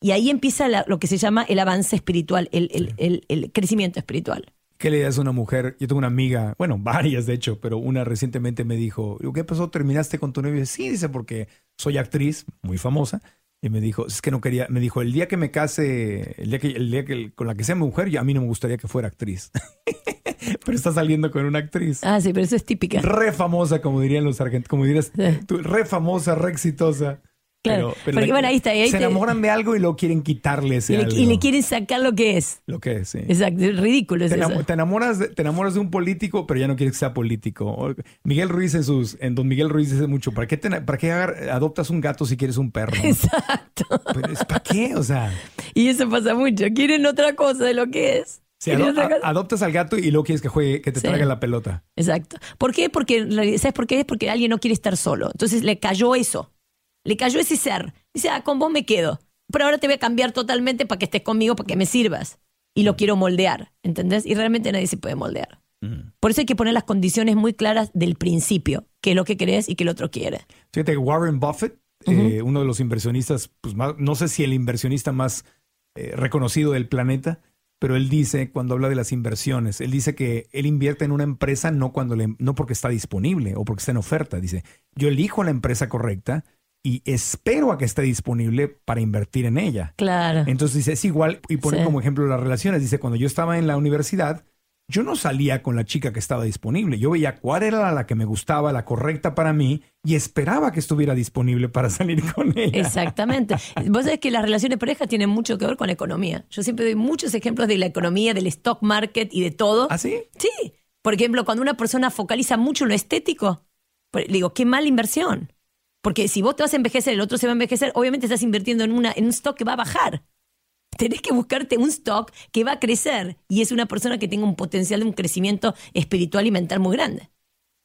Y ahí empieza la- lo que se llama el avance espiritual, el, el- el- el crecimiento espiritual. ¿Qué le das a una mujer? Yo tengo una amiga, bueno, *laughs* varias de hecho, pero una recientemente me dijo, ¿qué pasó? ¿Terminaste con tu novio? Sí, dice, porque soy actriz, muy famosa. Y me dijo, es que no quería, me dijo, el día que me case, el día que, el día que con la que sea mujer, ya a mí no me gustaría que fuera actriz. *laughs* pero está saliendo con una actriz. Ah, sí, pero eso es típica. Re famosa, como dirían los argentinos, como dirías Sí. tú, re famosa, re exitosa. Claro, porque bueno, ahí está, y ahí se te- enamoran de algo y lo quieren quitarle ese Y le, algo. y le quieren sacar lo que es. Lo que es, sí. Exacto, es ridículo es Te, eso. te enamoras de, te enamoras de un político, pero ya no quieres que sea político. O- Miguel Ruiz en sus, en Don Miguel Ruiz dice mucho, ¿para qué, te, para qué adoptas un gato si quieres un perro? *laughs* Exacto. Pero es, ¿Para qué? O sea, Y eso pasa mucho. Quieren otra cosa de lo que es. ado- adoptas al gato y luego quieres que juegue, que te Sí. traiga la pelota. Exacto. ¿Por qué? Porque, ¿sabes por qué? Es porque alguien no quiere estar solo. Entonces le cayó eso. Le cayó ese ser. Dice, ah, con vos me quedo. Pero ahora te voy a cambiar totalmente para que estés conmigo, para que me sirvas. Y lo quiero moldear, ¿entendés? Y realmente nadie se puede moldear. Por eso hay que poner las condiciones muy claras del principio. Qué es lo que querés y qué el otro quiere. Fíjate, Warren Buffett, eh, uno de los inversionistas, pues más- no sé si el inversionista más eh, reconocido del planeta, pero él dice, cuando habla de las inversiones, él dice que él invierte en una empresa no, cuando le- no porque está disponible o porque está en oferta. Dice, yo elijo la empresa correcta y espero a que esté disponible para invertir en ella. Claro. Entonces dice, es igual, y pone Sí. como ejemplo las relaciones. Dice, cuando yo estaba en la universidad, yo no salía con la chica que estaba disponible. Yo veía cuál era la que me gustaba, la correcta para mí, y esperaba que estuviera disponible para salir *laughs* con ella. Exactamente. Vos sabés que las relaciones de pareja tienen mucho que ver con la economía. Yo siempre doy muchos ejemplos de la economía, del stock market y de todo. ¿Ah, sí? Sí. Por ejemplo, cuando una persona focaliza mucho en lo estético, le digo, qué mala inversión. Porque si vos te vas a envejecer, el otro se va a envejecer, obviamente estás invirtiendo en, una, en un stock que va a bajar. Tenés que buscarte un stock que va a crecer y es una persona que tenga un potencial de un crecimiento espiritual y mental muy grande.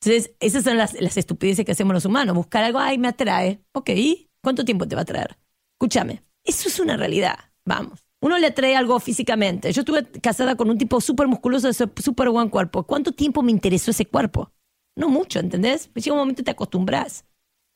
Entonces, esas son las, las estupideces que hacemos los humanos. Buscar algo, ay, me atrae. Ok, ¿y ¿cuánto tiempo te va a traer? Escúchame, eso es una realidad. Vamos. Uno le atrae algo físicamente. Yo estuve casada con un tipo súper musculoso, súper buen cuerpo. ¿Cuánto tiempo me interesó ese cuerpo? No mucho, ¿entendés? Llega un momento te acostumbras.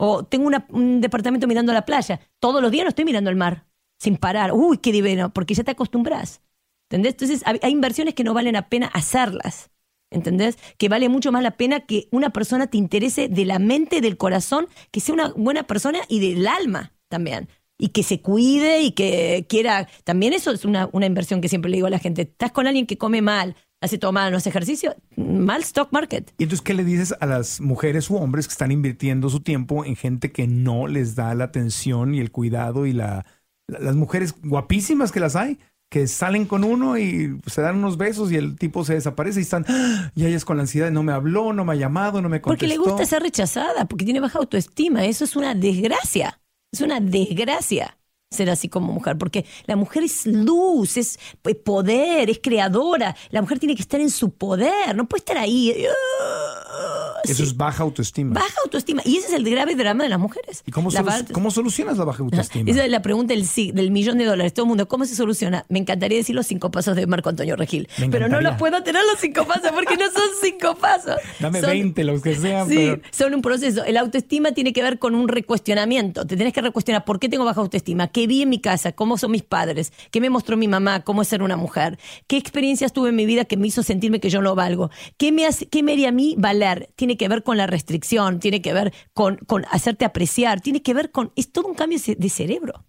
O tengo un departamento mirando la playa. Todos los días no estoy mirando al mar, sin parar. Uy, qué divino, porque ya te acostumbras. ¿Entendés? Entonces hay hay inversiones que no valen la pena hacerlas. ¿Entendés? Que vale mucho más la pena que una persona te interese de la mente, del corazón, que sea una buena persona y del alma también. Y que se cuide y que quiera. También eso es una, una inversión que siempre le digo a la gente. Estás con alguien que come mal, hace todo mal, no hace ejercicio, mal stock market. Y entonces, ¿qué le dices a las mujeres u hombres que están invirtiendo su tiempo en gente que no les da la atención y el cuidado y la, la- las mujeres guapísimas que las hay? que salen con uno y se dan unos besos y el tipo se desaparece y están ¡ah! y ellas con la ansiedad no me habló, no me ha llamado, no me contestó. Porque le gusta ser rechazada, porque tiene baja autoestima. Eso es una desgracia. Es una desgracia ser así como mujer, porque la mujer es luz, es poder, es creadora. La mujer tiene que estar en su poder, no puede estar ahí. ah, Eso sí. es baja autoestima. Baja autoestima. Y ese es el grave drama de las mujeres. ¿Y cómo, La solu- cómo solucionas la baja autoestima? Esa es la pregunta del, sí- del millón de dólares. Todo el mundo, ¿cómo se soluciona? Me encantaría decir los cinco pasos de Marco Antonio Regil. Pero no los puedo tener los cinco pasos porque no son cinco pasos. Dame Son- 20, los que sean, Sí, pero- son un proceso. El autoestima tiene que ver con un recuestionamiento. Te tenés que recuestionar por qué tengo baja autoestima, qué vi en mi casa, cómo son mis padres, qué me mostró mi mamá, cómo es ser una mujer, qué experiencias tuve en mi vida que me hizo sentirme que yo no valgo, qué me, hace, qué me haría a mí valer. Tiene que ver con la restricción, tiene que ver con, con hacerte apreciar, tiene que ver con... Es todo un cambio de cerebro.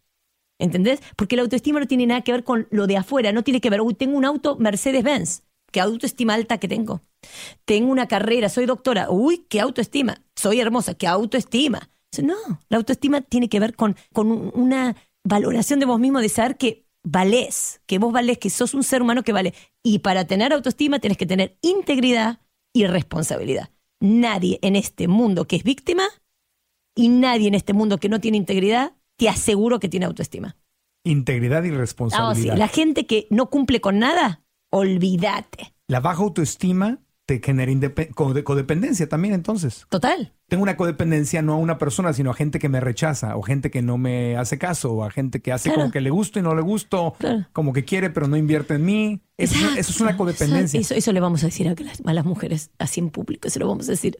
¿Entendés? Porque la autoestima no tiene nada que ver con lo de afuera, no tiene que ver, uy, tengo un auto Mercedes-Benz, qué autoestima alta que tengo. Tengo una carrera, soy doctora, uy, qué autoestima. Soy hermosa, qué autoestima. No, la autoestima tiene que ver con, con un- una valoración de vos mismo, de saber que valés, que vos valés, que sos un ser humano que vale. Y para tener autoestima tienes que tener integridad y responsabilidad. Nadie en este mundo que es víctima y nadie en este mundo que no tiene integridad, te aseguro que tiene autoestima. Integridad y Ah, responsabilidad. La gente que no cumple con nada, olvídate. La baja autoestima te genera codependencia también entonces. Total. Tengo una codependencia no a una persona, sino a gente que me rechaza, o gente que no me hace caso, o a gente que hace Claro. como que le gusto y no le gusto, Claro. como que quiere pero no invierte en mí. Eso, es- eso es una codependencia. Eso, eso le vamos a decir a las, a las mujeres así en público, se lo vamos a decir.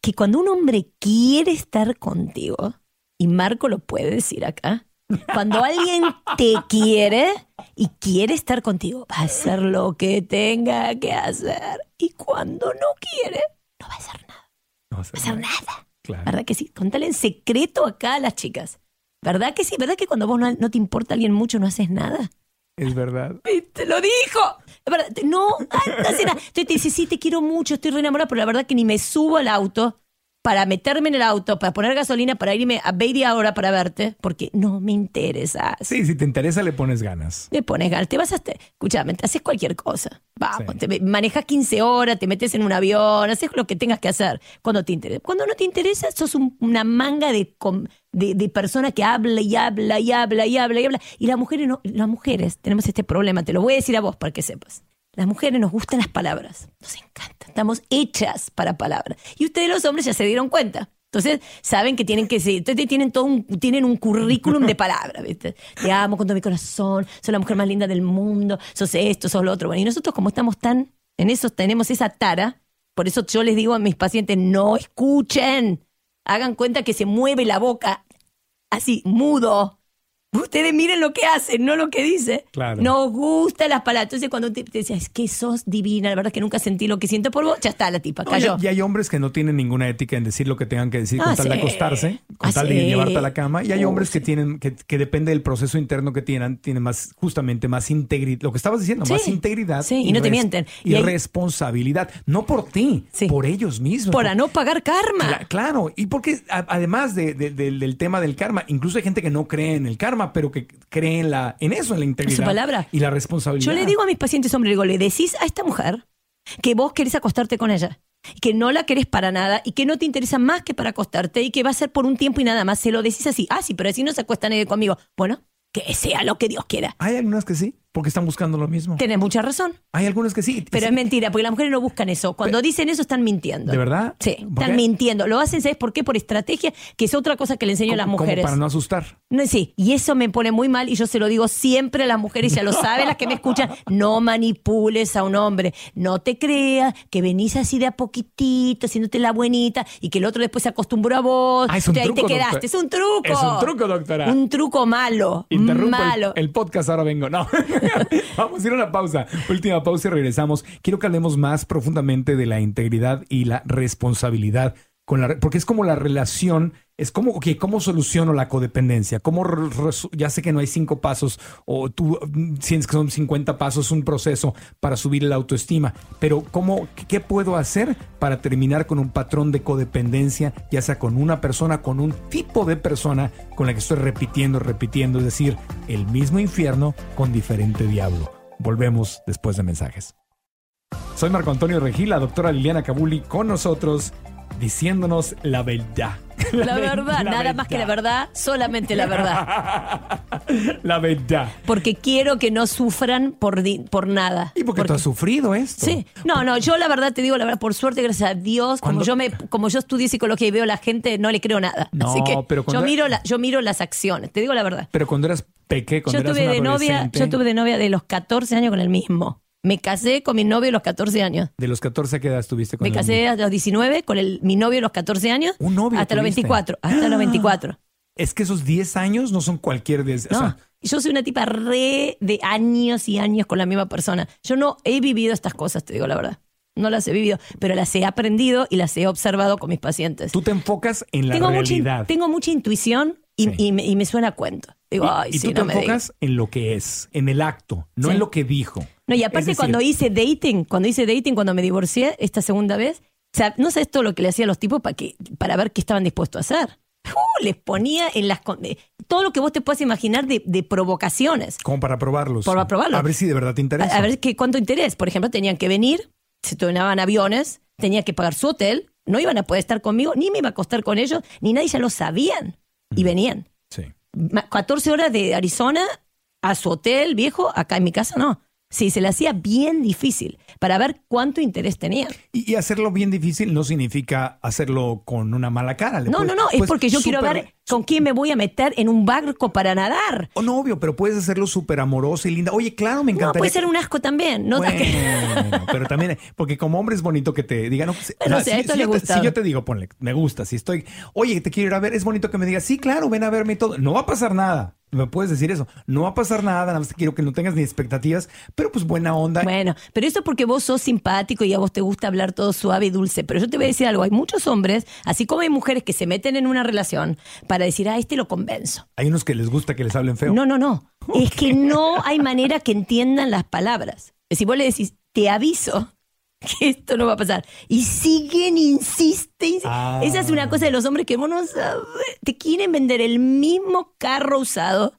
Que cuando un hombre quiere estar contigo, y Marco lo puede decir acá, cuando alguien te quiere y quiere estar contigo, va a hacer lo que tenga que hacer. Y cuando no quiere, no va a hacer nada. No va a hacer nada. nada. Claro. ¿Verdad que sí? Contale en secreto acá a las chicas. ¿Verdad que sí? ¿Verdad que cuando vos no, no te importa alguien mucho no haces nada? Es verdad. Te lo dijo. No, no hace nada. Entonces te dice, sí, te quiero mucho, estoy re enamorada, pero la verdad que ni me subo al auto para meterme en el auto, para poner gasolina, para irme a media hora para verte, porque no me interesa. Sí, si te interesa le pones ganas. Le pones ganas, te vas a... Escúchame, te haces cualquier cosa. Vamos, Sí. te manejas 15 horas, te metes en un avión, haces lo que tengas que hacer cuando te interesa. Cuando no te interesa, sos un- una manga de, de, de persona que habla y habla y habla y habla y habla. Y las mujeres, no, las mujeres tenemos este problema, te lo voy a decir a vos para que sepas. Las mujeres nos gustan las palabras, nos encantan, estamos hechas para palabras. Y ustedes los hombres ya se dieron cuenta. Entonces saben que tienen que ser, entonces tienen todo un, tienen un currículum de palabras, ¿viste? Te amo con todo mi corazón, sos la mujer más linda del mundo, sos esto, sos lo otro. Bueno, y nosotros como estamos tan, en eso tenemos esa tara, por eso yo les digo a mis pacientes, no escuchen, hagan cuenta que se mueve la boca así, mudo. Ustedes miren lo que hacen, no lo que dice. Claro. Nos gustan las palabras. Entonces, cuando te, te decía, es que sos divina, la verdad es que nunca sentí lo que siento por vos, ya está la tipa, cayó. y, y hay hombres que no tienen ninguna ética en decir lo que tengan que decir con Ah, tal de acostarse, con Ah, tal de sí. llevarte a la cama. Y hay Uh, hombres que tienen, que, que depende del proceso interno que tienen, tienen más, justamente más integridad. Lo que estabas diciendo, más integridad. Sí, y no te mienten. Y, Y hay- responsabilidad. No por ti, por ellos mismos. Para no pagar karma. Cla- claro, y porque a- además de- de- del- del tema del karma, incluso hay gente que no cree en el karma, pero que cree en, la, en eso, en la integridad. su palabra. Y la responsabilidad. Yo le digo a mis pacientes, hombre, le digo, le decís a esta mujer que vos querés acostarte con ella, que no la querés para nada y que no te interesa más que para acostarte y que va a ser por un tiempo y nada más. Se lo decís así, ah, sí, pero así no se acuesta nadie conmigo. Bueno, que sea lo que Dios quiera. Hay algunas que sí, porque están buscando lo mismo. Tenés mucha razón. Hay algunas que sí. Pero Sí. es mentira, porque las mujeres no buscan eso. Cuando dicen eso están mintiendo. ¿De verdad? Sí, ¿Por están qué? mintiendo. Lo hacen, ¿sabes por qué? Por estrategia, que es otra cosa que le enseño a las Como- como mujeres. para no asustar. No, sí, y eso me pone muy mal y yo se lo digo siempre a las mujeres, ya lo saben las que me escuchan, *laughs* no manipules a un hombre, no te creas que venís así de a poquitito, haciéndote la buenita y que el otro después se acostumbró a vos, Ah, es un y ahí truco, te quedaste, doctor. es un truco. Es un truco, doctora. Un truco malo, Interrumpo el- malo. El, podcast, ahora vengo. No. *laughs* *laughs* Vamos a ir a una pausa. Última pausa y regresamos. Quiero que hablemos más profundamente de la integridad y la responsabilidad. Con la, porque es como la relación, es como, ok, ¿cómo soluciono la codependencia? ¿Cómo ya sé que no hay cinco pasos o tú mm, sientes que son 50 pasos, un proceso para subir la autoestima, pero ¿cómo, qué puedo hacer para terminar con un patrón de codependencia, ya sea con una persona, con un tipo de persona con la que estoy repitiendo, repitiendo, es decir, el mismo infierno con diferente diablo? Volvemos después de mensajes. Soy Marco Antonio Regil, la doctora Liliana Cabuli con nosotros diciéndonos la verdad. La *laughs* ve- verdad, nada más que la verdad, solamente la verdad. *laughs* la verdad. Porque quiero que no sufran por, di- por nada. Y porque, tú has sufrido esto. Sí, no, no, yo la verdad te digo la verdad, por suerte, gracias a Dios, como yo me, como yo estudié psicología y veo a la gente, no le creo nada. No, Así que pero cuando- yo miro la, yo miro las acciones, te digo la verdad. Pero cuando eras peque, cuando Yo eras tuve de novia, yo tuve de novia de los 14 años con el mismo. Me casé con mi novio a los 14 años. De los 14 ¿a qué edad estuviste con Me casé a los 19 con el, mi novio a los 14 años. Un novio Hasta los tuviste. 24. Hasta los *gasps* 24. Es que esos 10 años no son cualquier 10. No, O sea, yo soy una tipa re de años y años con la misma persona. Yo no he vivido estas cosas, te digo la verdad. No las he vivido, pero las he aprendido y las he observado con mis pacientes. tú te enfocas en la tengo, mucha, in- realidad. tengo mucha intuición y, Sí. y me, y me suena a cuento. Digo, y ay, y sí, tú te no me digas. enfocas en lo que es, en el acto, no Sí. en lo que dijo. No, y aparte decir, cuando hice dating, cuando hice dating, cuando me divorcié esta segunda vez, o sea, no sabes todo lo que le hacía a los tipos para, que, para ver qué estaban dispuestos a hacer. *laughs* Uh, les ponía en las... eh, todo lo que vos te puedas imaginar de, de provocaciones. Como para probarlos. Para probarlos. A ver si de verdad te interesa. A, a ver qué, cuánto interés. Por ejemplo, tenían que venir, se tomaban aviones, tenía que pagar su hotel, no iban a poder estar conmigo, ni me iba a acostar con ellos, ni nadie ya lo sabían. Y venían. Sí. Ma- 14 horas de Arizona a su hotel viejo, acá en mi casa no. Sí, se le hacía bien difícil para ver cuánto interés tenía. Y, y hacerlo bien difícil no significa hacerlo con una mala cara. Le No, puedes- no, no, es pues, porque yo quiero ver con quién me voy a meter en un barco para nadar. Oh, no, obvio, pero puedes hacerlo súper amoroso y linda. Oye, claro, me No, encantaría. puede ser un asco también. No Bueno, *laughs* pero también, porque como hombre es bonito que te digan, no, pues, Bueno, o sea, si, esto si le yo te, gusta. si yo te digo, ponle, me gusta, si estoy, oye, te quiero ir a ver, es bonito que me digas, sí, claro, ven a verme y todo. No va a pasar nada. Me puedes decir eso. No va a pasar nada, nada más te quiero que no tengas ni expectativas, pero pues buena onda. Bueno, pero eso es porque vos sos simpático y a vos te gusta hablar todo suave y dulce. Pero yo te voy a decir algo, hay muchos hombres, así como hay mujeres que se meten en una relación para decir, ah, este lo convenzo. Hay unos que les gusta que les hablen feo. No, no, no. *laughs* Es que no hay manera que entiendan las palabras. Si vos le decís, te aviso que esto no va a pasar. Y siguen, insisten. Ah. Esa es una cosa de los hombres que vos no sabés. Te quieren vender el mismo carro usado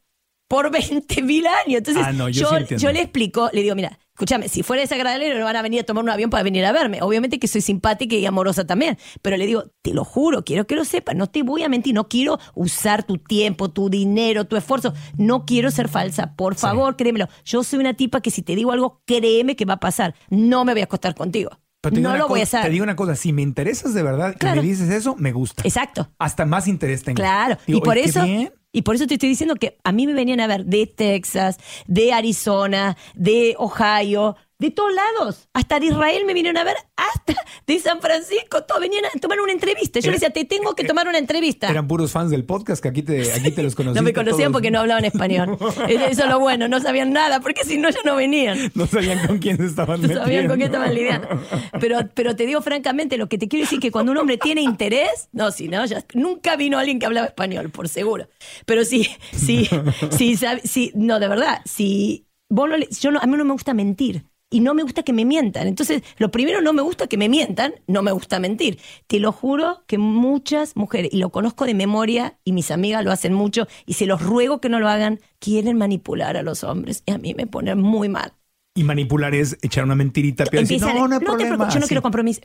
por 20 mil años. Entonces, Ah, no, yo yo, sí entiendo. yo le explico, le digo, mira, escúchame, si fuera desagradable no van a venir a tomar un avión para venir a verme. Obviamente que soy simpática y amorosa también, pero le digo, te lo juro, quiero que lo sepas, no te voy a mentir, no quiero usar tu tiempo, tu dinero, tu esfuerzo, no quiero ser falsa, por favor, créemelo. Yo soy una tipa que si te digo algo, créeme que va a pasar, no me voy a acostar contigo. Pero no lo voy a hacer. Te digo una cosa, si me interesas de verdad Claro. y me dices eso, me gusta. Exacto. Hasta más interés tengo. Claro, Digo, y por eso bien. Y por eso te estoy diciendo que a mí me venían a ver de Texas, de Arizona, de Ohio, de todos lados, hasta de Israel me vinieron a ver, hasta de San Francisco, todos venían a tomar una entrevista. Yo les decía, te tengo que tomar una entrevista. Eran puros fans del podcast que aquí te, aquí te los conocían. *laughs* no me conocían porque no hablaban español. *laughs* Eso es lo bueno, no sabían nada, porque si no ya no venían. No sabían con quién se estaban No metiendo. sabían con qué estaban lidiando. Pero, pero te digo francamente, lo que te quiero decir es que cuando un hombre tiene interés, no, si no, ya nunca vino alguien que hablaba español, por seguro. Pero sí, sí, sí, sí, no, de verdad, si vos no le- yo no, a mí no me gusta mentir. Y no me gusta que me mientan. Entonces, lo primero, no me gusta que me mientan, no me gusta mentir. Te lo juro que muchas mujeres, y lo conozco de memoria, y mis amigas lo hacen mucho, y se los ruego que no lo hagan, quieren manipular a los hombres. Y a mí me pone muy mal. Y manipular es echar una mentirita. Decir, no, no hay te problema. preocupes, yo no quiero compromiso.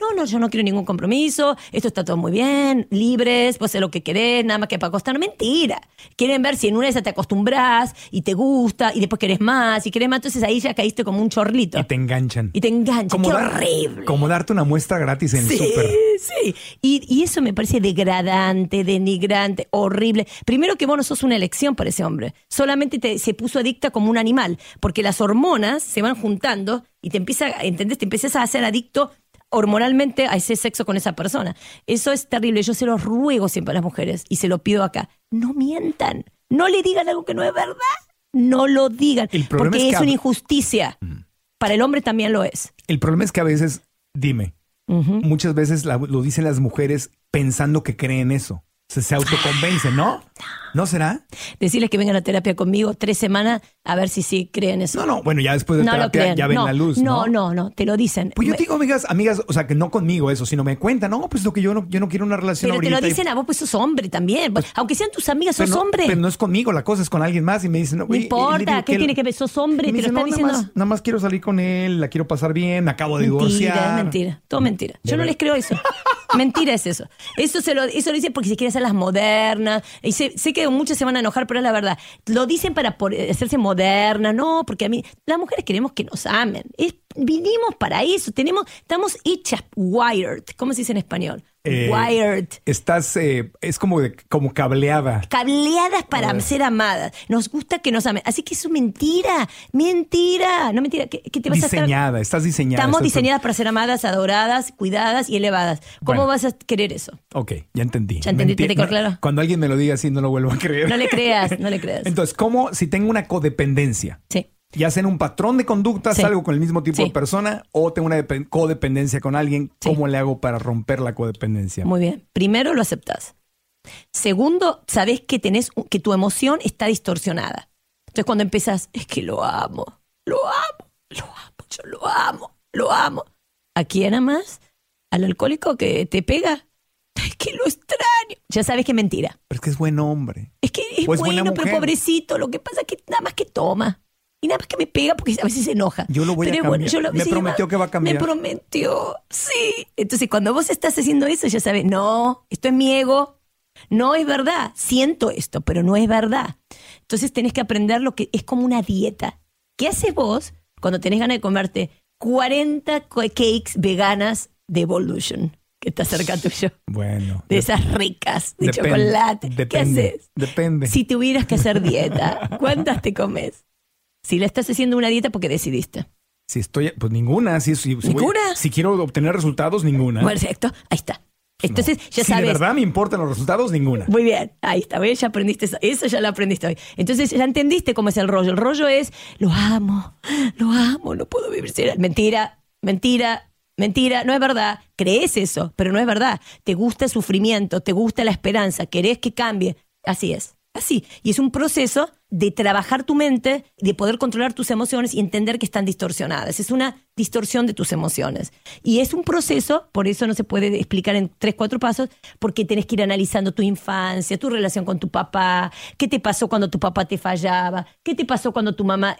No, no, yo no quiero ningún compromiso. Esto está todo muy bien, libres, vos haces lo que querés, nada más que para acostar. Mentira. Quieren ver si en una de esas te acostumbras y te gusta y después querés más y querés más. Entonces ahí ya caíste como un chorlito. Y te enganchan. Y te enganchan. Qué dar- horrible. Como darte una muestra gratis en el Sí, súper. sí. Y, y eso me parece degradante, denigrante, horrible. Primero que vos no sos una elección para ese hombre. Solamente te, se puso adicta como un animal. Porque las hormonas se van juntando y te empieza, ¿entendés? Te empiezas a hacer adicto hormonalmente a ese sexo con esa persona. Eso es terrible. Yo se lo ruego siempre a las mujeres y se lo pido acá. No mientan. No le digan algo que no es verdad. No lo digan. Porque es una injusticia. Para el hombre también lo es. El problema es que a veces, dime, muchas veces la- lo dicen las mujeres pensando que creen eso. Se, se autoconvencen, ¿no? ¿No será? decirles que vengan a terapia conmigo tres semanas a ver si sí creen eso. No, no, bueno, ya después de No lo terapia ya ven no, la luz, ¿no? No, no, no, te lo dicen. Pues yo digo, amigas, amigas, o sea, que no conmigo eso, sino me cuentan, no, pues lo que yo no, yo no quiero una relación pero te lo y- dicen a vos, pues sos hombre también. Aunque sean tus amigas, sos pero no, hombre. Pero no es conmigo, la cosa es con alguien más y me dicen, no importa, digo ¿qué que- tiene que ver? Sos hombre, y me te lo dicen, está "No, diciendo. Nada más, nada más quiero salir con él, la quiero pasar bien, me acabo de Mentira, divorciar. es mentira, todo mentira. Yo no les creo eso. *laughs* mentira es eso. Eso se lo, eso lo dicen porque se quieren hacer las modernas. Y sé, sé que muchos se van a enojar, pero es la verdad. Lo dicen para por- hacerse moderna, no, porque a mí, las mujeres queremos que nos amen. Es- vinimos para eso, tenemos, estamos hechas wired. ¿Cómo se dice en español? Eh, wired. Estás, eh, es como, de- como cableada. cableadas para ser amadas. Nos gusta que nos amen. Así que es mentira. Mentira. No mentira. ¿Qué, qué te vas a estar- Diseñada, estás diseñada. Estamos estás- diseñadas para ser amadas, adoradas, cuidadas y elevadas. ¿Cómo Bueno. vas a querer eso? Ok, ya entendí. ¿Ya entendí? Menti- ¿Te quedó no, claro? Cuando alguien me lo diga así, no lo vuelvo a creer. No le creas, no le creas. *laughs* Entonces, ¿cómo si tengo una codependencia? Sí. Ya sea en un patrón de conducta, Sí. salgo con el mismo tipo Sí. de persona o tengo una depen- codependencia con alguien, Sí. ¿cómo le hago para romper la codependencia? Muy bien. Primero lo aceptas. Segundo, sabes que tenés que tu emoción está distorsionada. Entonces cuando empiezas, es que lo amo, lo amo, lo amo, yo lo amo, lo amo. ¿A quién amas? ¿Al alcohólico que te pega? *laughs* Es que lo extraño. Ya sabes que es mentira. Pero es que es buen hombre. Es que es O es buena bueno, pero pobrecito. Lo que pasa es que nada más que toma. Y nada más que me pega porque a veces se enoja. Yo lo voy a bueno, cambiar. yo lo- Me sí, prometió que va a cambiar. Me prometió, sí. Entonces cuando vos estás haciendo eso, ya sabes, no, esto es mi ego. No es verdad. Siento esto, pero no es verdad. Entonces tenés que aprender lo que es como una dieta. ¿Qué haces vos cuando tenés ganas de comerte 40 co- cakes veganas de Evolution? Que está cerca tuyo. Bueno. De esas ricas, de Depende, chocolate. ¿Qué haces? Depende. Si tuvieras que hacer dieta, ¿cuántas te comes? Si le estás haciendo una dieta porque decidiste. Si estoy, pues ninguna. Si, si, si voy- ¿Ninguna? si quiero obtener resultados, ninguna. Perfecto, ahí está. Entonces, ya si sabes. de verdad me importan los resultados, ninguna. Muy bien, ahí está, ¿ves? ya aprendiste eso, eso ya lo aprendiste hoy. Entonces ya entendiste cómo es el rollo. El rollo es, lo amo, lo amo, no puedo vivir sin él. Mentira, mentira, mentira, no es verdad. Crees eso, pero no es verdad. Te gusta el sufrimiento, te gusta la esperanza, querés que cambie. Así es, así. Y es un proceso de trabajar tu mente, de poder controlar tus emociones y entender que están distorsionadas. Es una distorsión de tus emociones. Y es un proceso, por eso no se puede explicar en tres, cuatro pasos, porque tenés que ir analizando tu infancia, tu relación con tu papá, qué te pasó cuando tu papá te fallaba, qué te pasó cuando tu mamá...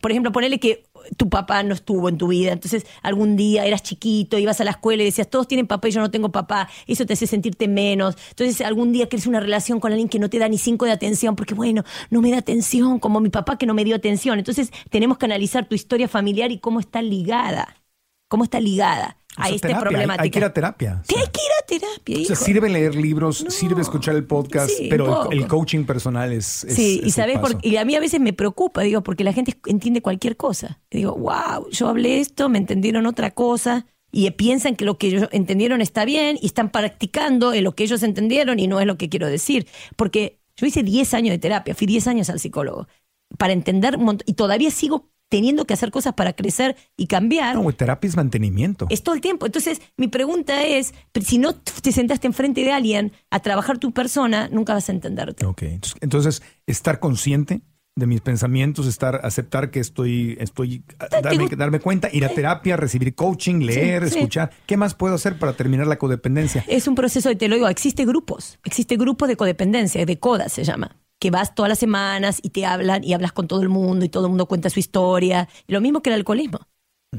Por ejemplo, ponele que tu papá no estuvo en tu vida, entonces algún día eras chiquito, ibas a la escuela y decías, todos tienen papá y yo no tengo papá, eso te hace sentirte menos. Entonces algún día crees una relación con alguien que no te da ni cinco de atención, porque bueno, no me da atención, como mi papá que no me dio atención. Entonces tenemos que analizar tu historia familiar y cómo está ligada, cómo está ligada O sea, esta terapia, hay- problemática. Hay, que ir a terapia. Sí, hay que ir a terapia, O sea, hijo. sirve leer libros, No. sirve escuchar el podcast, Sí, pero el, el coaching personal es. es- Sí, es y sabes, por- y a mí a veces me preocupa, digo, porque la gente entiende cualquier cosa. Y digo, wow, yo hablé esto, me entendieron otra cosa, y piensan que lo que ellos entendieron está bien, y están practicando en lo que ellos entendieron, y no es lo que quiero decir. Porque yo hice 10 años de terapia, fui 10 años al psicólogo, para entender y todavía sigo teniendo que hacer cosas para crecer y cambiar. No, terapia es mantenimiento. Es todo el tiempo. Entonces, mi pregunta es, si no te sentaste enfrente de alguien a trabajar tu persona, nunca vas a entenderte. Ok, entonces, estar consciente de mis pensamientos, estar, aceptar que estoy, estoy, darme, gusta- darme cuenta, ir a terapia, recibir coaching, leer, sí. escuchar. ¿Qué más puedo hacer para terminar la codependencia? Es un proceso, te lo digo, existe grupos, existe grupos de codependencia, de CODA se llama, que vas todas las semanas y te hablan y hablas con todo el mundo y todo el mundo cuenta su historia. Lo mismo que el alcoholismo.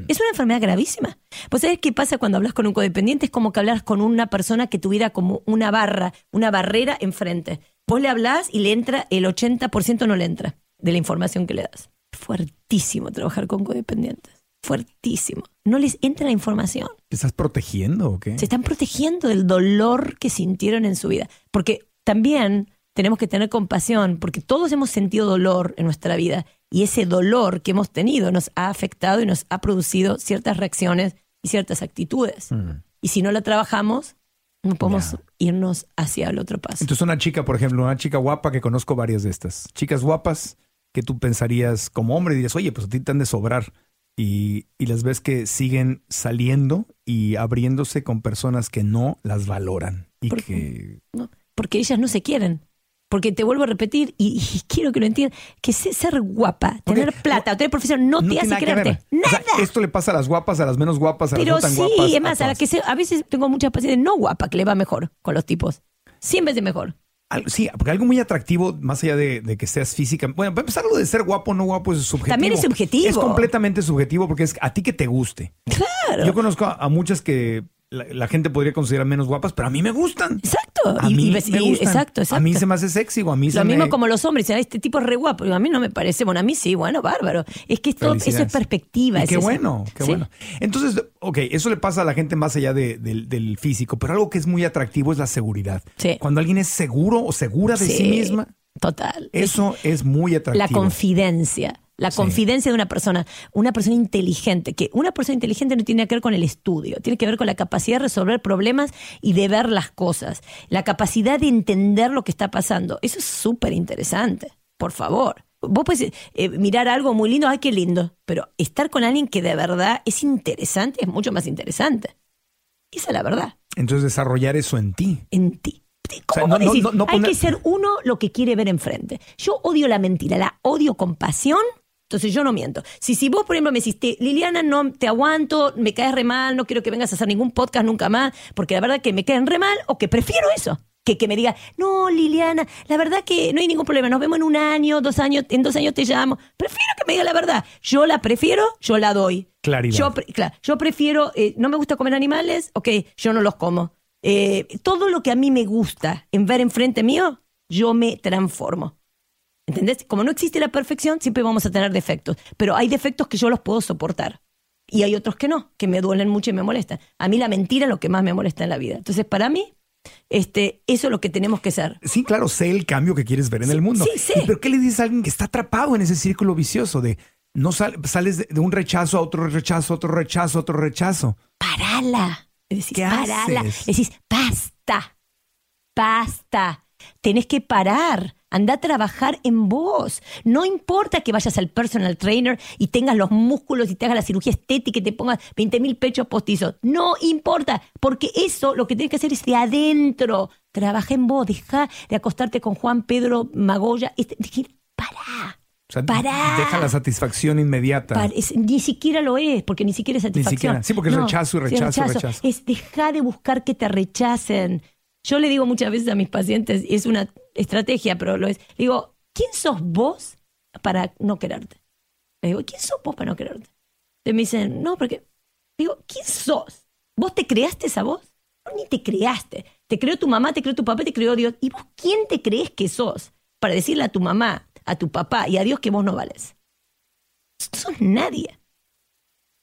Es una enfermedad gravísima. Pues ¿sabes qué pasa cuando hablas con un codependiente? Es como que hablas con una persona que tuviera como una barra, una barrera enfrente. Vos le hablás y le entra, el 80% no le entra de la información que le das. Fuertísimo trabajar con codependientes. Fuertísimo. No les entra la información ¿Te estás protegiendo o qué? se están protegiendo del dolor que sintieron en su vida. Porque también tenemos que tener compasión, porque todos hemos sentido dolor en nuestra vida y ese dolor que hemos tenido nos ha afectado y nos ha producido ciertas reacciones y ciertas actitudes. Mm. Y si no la trabajamos, no podemos irnos hacia el otro paso. Entonces, una chica, por ejemplo, una chica guapa que conozco varias de estas. Chicas guapas que tú pensarías como hombre, dirías, oye, pues a ti te han de sobrar. Y, y las ves que siguen saliendo y abriéndose con personas que no las valoran. Y ¿Por que. ¿no? Porque ellas no se quieren. Porque te vuelvo a repetir, y, y quiero que lo entiendan, que se- ser guapa, tener plata o tener profesión no, te hace nada ver. quererte. O sea, Nada. esto le pasa a las guapas, a las menos guapas, a Pero las no tan sí, guapas. es más, a, la todas. que se- a veces tengo muchas pacientes no guapa que le va mejor con los tipos. 100 veces mejor. Sí, porque algo muy atractivo, más allá de, de que seas física. Bueno, para empezar, lo de ser guapo o no guapo es subjetivo. También es subjetivo. Es completamente subjetivo porque es a ti que te guste. Claro. Yo conozco a, a muchas que la, la gente podría considerar menos guapas, pero a mí me gustan. Exacto. A mí y- me gustan. exacto, exacto. A mí se me hace sexy o a mí se Lo me... mismo como los hombres, dicen, "Ay, este tipo es re guapo. A mí no me parece, bueno, a mí sí, bueno, bárbaro. Es que esto, eso es perspectiva. Y qué bueno, qué Sí. bueno. Entonces, ok, eso le pasa a la gente más allá de- del, del físico, pero algo que es muy atractivo es la seguridad. Sí. Cuando alguien es seguro o segura de sí, Sí, misma, Total. eso es muy atractivo. La confidencia. La Sí. confidencia de una persona, una persona inteligente, que una persona inteligente no tiene que ver con el estudio, tiene que ver con la capacidad de resolver problemas y de ver las cosas, la capacidad de entender lo que está pasando. Eso es súper interesante, por favor. Vos puedes eh, mirar algo muy lindo, ay, qué lindo, pero estar con alguien que de verdad es interesante es mucho más interesante. Esa es la verdad, Entonces, desarrollar eso en ti. en ti. O sea, ¿Cómo no- no- decís? no- no Hay poner- que ser uno lo que quiere ver enfrente. Yo odio la mentira, la odio con pasión. Entonces yo no miento. Si, si vos, por ejemplo, me decís, "Te- Liliana, no te aguanto, me caes re mal, no quiero que vengas a hacer ningún podcast nunca más, porque la verdad que me caen re mal, o que prefiero eso. Que, que me diga, no, Liliana, la verdad que no hay ningún problema, nos vemos en un año, dos años, en dos años te llamo. Prefiero que me diga la verdad. Yo la prefiero, yo la doy. Claridad. Yo, pre- claro, yo prefiero, eh, no me gusta comer animales, ok, yo no los como. Eh, todo lo que a mí me gusta en ver enfrente mío, yo me transformo. ¿Entendés? Como no existe la perfección, siempre vamos a tener defectos. Pero hay defectos que yo los puedo soportar. Y hay otros que no, que me duelen mucho y me molestan. A mí la mentira es lo que más me molesta en la vida. Entonces, para mí, este, eso es lo que tenemos que ser. Sí, claro, sé el cambio que quieres ver en el mundo. sí. ¿Y ¿Pero qué le dices a alguien que está atrapado en ese círculo vicioso de no sal- sales de, de un rechazo a otro rechazo, otro rechazo, otro rechazo? Parala. Decís, ¿Qué parala. haces? Decís, basta. Basta. Tenés que parar. Anda a trabajar en vos. No importa que vayas al personal trainer y tengas los músculos y te hagas la cirugía estética y te pongas 20 mil pechos postizos. No importa, porque eso lo que tienes que hacer es de adentro. Trabaja en vos. Deja de acostarte con Juan Pedro Magoya. Este, pará. O sea, Pará. deja la satisfacción inmediata. Par- es- ni siquiera lo es, porque ni siquiera es satisfacción. siquiera. Sí, porque es rechazo y sí, rechazo, rechazo. Es dejar de buscar que te rechacen. Yo le digo muchas veces a mis pacientes, y es una estrategia, pero lo es, digo, ¿quién sos vos para no quererte? Le digo, ¿quién sos vos para no quererte? Y me dicen, no, porque, digo, ¿quién sos? ¿Vos te creaste esa voz? No, ni te creaste. Te creó tu mamá, te creó tu papá, te creó Dios. ¿Y vos quién te crees que sos para decirle a tu mamá, a tu papá y a Dios que vos no vales? No sos nadie.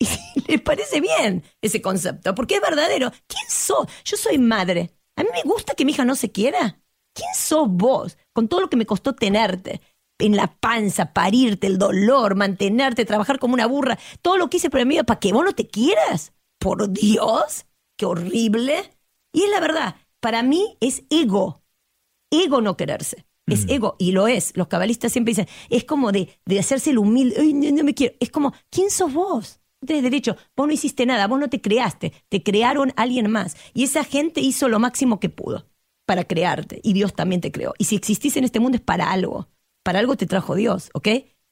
*laughs* Y les parece bien ese concepto, porque es verdadero. ¿Quién sos? Yo soy madre. A mí me gusta que mi hija no se quiera. ¿Quién sos vos? Con todo lo que me costó tenerte en la panza, parirte, el dolor, mantenerte, trabajar como una burra, todo lo que hice por mí para que vos no te quieras. Por Dios, qué horrible. Y es la verdad, para mí es ego. Ego no quererse. Es ego, y lo es. Los cabalistas siempre dicen, es como de, de hacerse el humilde, Ay, no, no me quiero. Es como, ¿quién sos vos? No Tienes derecho, vos no hiciste nada, vos no te creaste, te crearon alguien más. Y esa gente hizo lo máximo que pudo para crearte, y Dios también te creó. Y si existís en este mundo es para algo, para algo te trajo Dios, ¿ok?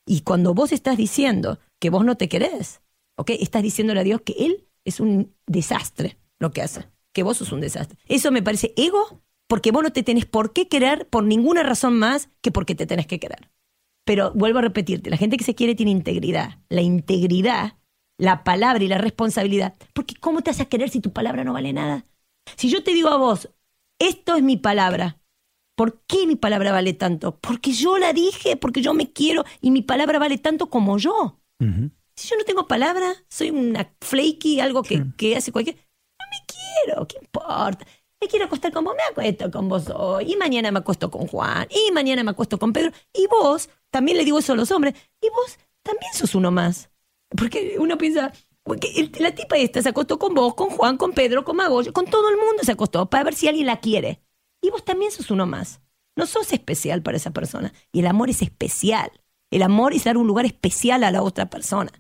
Y cuando vos estás diciendo que vos no te querés, ¿ok? Estás diciéndole a Dios que Él es un desastre lo que hace, que vos sos un desastre. Eso me parece ego, porque vos no te tenés por qué querer por ninguna razón más que porque te tenés que querer. Pero vuelvo a repetirte, la gente que se quiere tiene integridad. La integridad, la palabra y la responsabilidad. Porque ¿cómo te a querer si tu palabra no vale nada? Si yo te digo a vos, esto es mi palabra, ¿por qué mi palabra vale tanto? Porque yo la dije, porque yo me quiero y mi palabra vale tanto como yo. Si yo no tengo palabra, soy una flaky, algo que, que hace cualquier... No me quiero, ¿qué importa? Me quiero acostar con vos, me acuesto con vos hoy, y mañana me acuesto con Juan, y mañana me acuesto con Pedro, y vos, también le digo eso a los hombres, y vos también sos uno más. Porque uno piensa, la tipa esta se acostó con vos, con Juan, con Pedro, con Magoya, con todo el mundo se acostó para ver si alguien la quiere. Y vos también sos uno más. No sos especial para esa persona. Y el amor es especial. El amor es dar un lugar especial a la otra persona.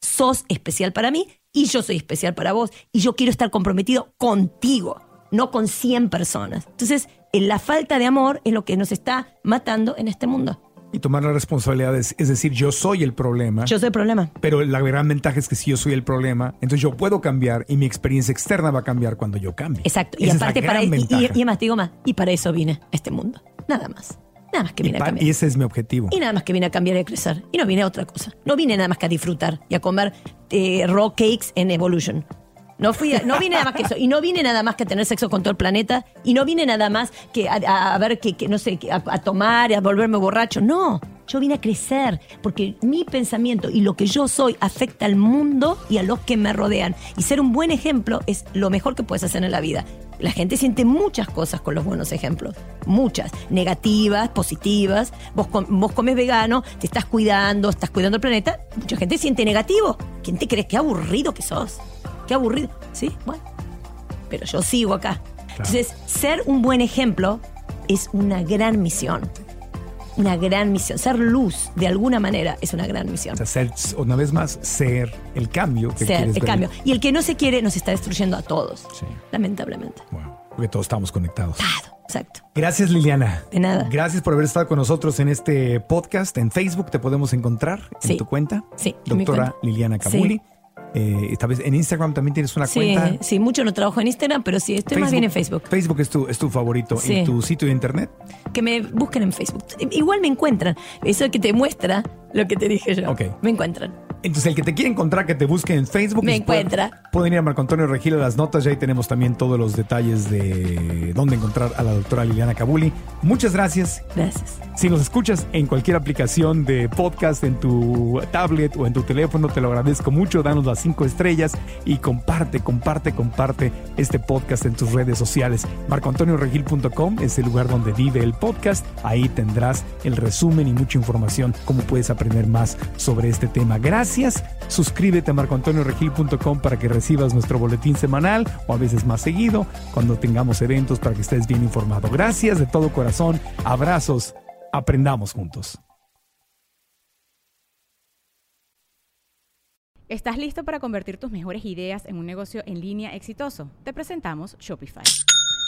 Sos especial para mí y yo soy especial para vos. Y yo quiero estar comprometido contigo, no con 100 personas. Entonces, en la falta de amor es lo que nos está matando en este mundo. Y tomar la responsabilidad, es, es decir, yo soy el problema. Yo soy el problema. Pero la gran ventaja es que si yo soy el problema, entonces yo puedo cambiar y mi experiencia externa va a cambiar cuando yo cambie. Exacto. Y Esa aparte, para, y, y, y además, digo más, y para eso vine a este mundo. Nada más. Nada más que Y vine a pa- cambiar. y ese es mi objetivo. Y nada más que vine a cambiar y a crecer. Y no vine a otra cosa. No vine nada más que a disfrutar y a comer eh, raw cakes en Evolution. No, fui a- no vine nada más que eso. Y no vine nada más que tener sexo con todo el planeta. Y no vine nada más que a, a- ver, que, no sé, a, a tomar a volverme borracho. No. Yo vine a crecer porque mi pensamiento y lo que yo soy afecta al mundo y a los que me rodean. Y ser un buen ejemplo es lo mejor que puedes hacer en la vida. La gente siente muchas cosas con los buenos ejemplos. Muchas. Negativas, positivas. Vos, com- vos comes vegano, te estás cuidando, estás cuidando el planeta. Mucha gente siente negativo. ¿Quién te crees? Qué aburrido que sos. Qué aburrido. Sí, bueno. Pero yo sigo acá. Entonces, ser un buen ejemplo es una gran misión. Una gran misión. Ser luz, de alguna manera, es una gran misión. O sea, ser, una vez más, ser el cambio que Ser el ver. cambio. Y el que no se quiere nos está destruyendo a todos. Sí. Lamentablemente. Wow, porque todos estamos conectados. Claro, exacto. Gracias Liliana. De nada. Gracias por haber estado con nosotros en este podcast. En Facebook te podemos encontrar en Sí. tu cuenta. Sí, Doctora cuenta. Liliana Camuli. Eh, en Instagram también tienes una Sí, cuenta. sí, mucho no trabajo en Instagram, pero sí, estoy más bien en Facebook. Facebook es tu, es tu favorito. Sí. ¿Y tu sitio de internet? Que me busquen en Facebook. Igual me encuentran. Eso que te muestra lo que te dije yo. Ok. Me encuentran. Entonces, el que te quiere encontrar, que te busque en Facebook. Me pueden- encuentra. Pueden ir a Marco Antonio Regil a las notas y ahí tenemos también todos los detalles de dónde encontrar a la doctora Liliana Cabuli. Muchas gracias. Gracias. Si nos escuchas en cualquier aplicación de podcast, en tu tablet o en tu teléfono, te lo agradezco mucho. Danos las cinco estrellas y comparte, comparte, comparte este podcast en tus redes sociales. MarcoAntonioRegil.com es el lugar donde vive el podcast. Ahí tendrás el resumen y mucha información, cómo puedes aprender más sobre este tema. Gracias. Suscríbete a MarcoAntonioRegil.com para que recibas nuestro boletín semanal o a veces más seguido cuando tengamos eventos para que estés bien informado. Gracias de todo corazón. Abrazos. Aprendamos juntos. ¿Estás listo para convertir tus mejores ideas en un negocio en línea exitoso? Te presentamos Shopify.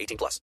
18 plus.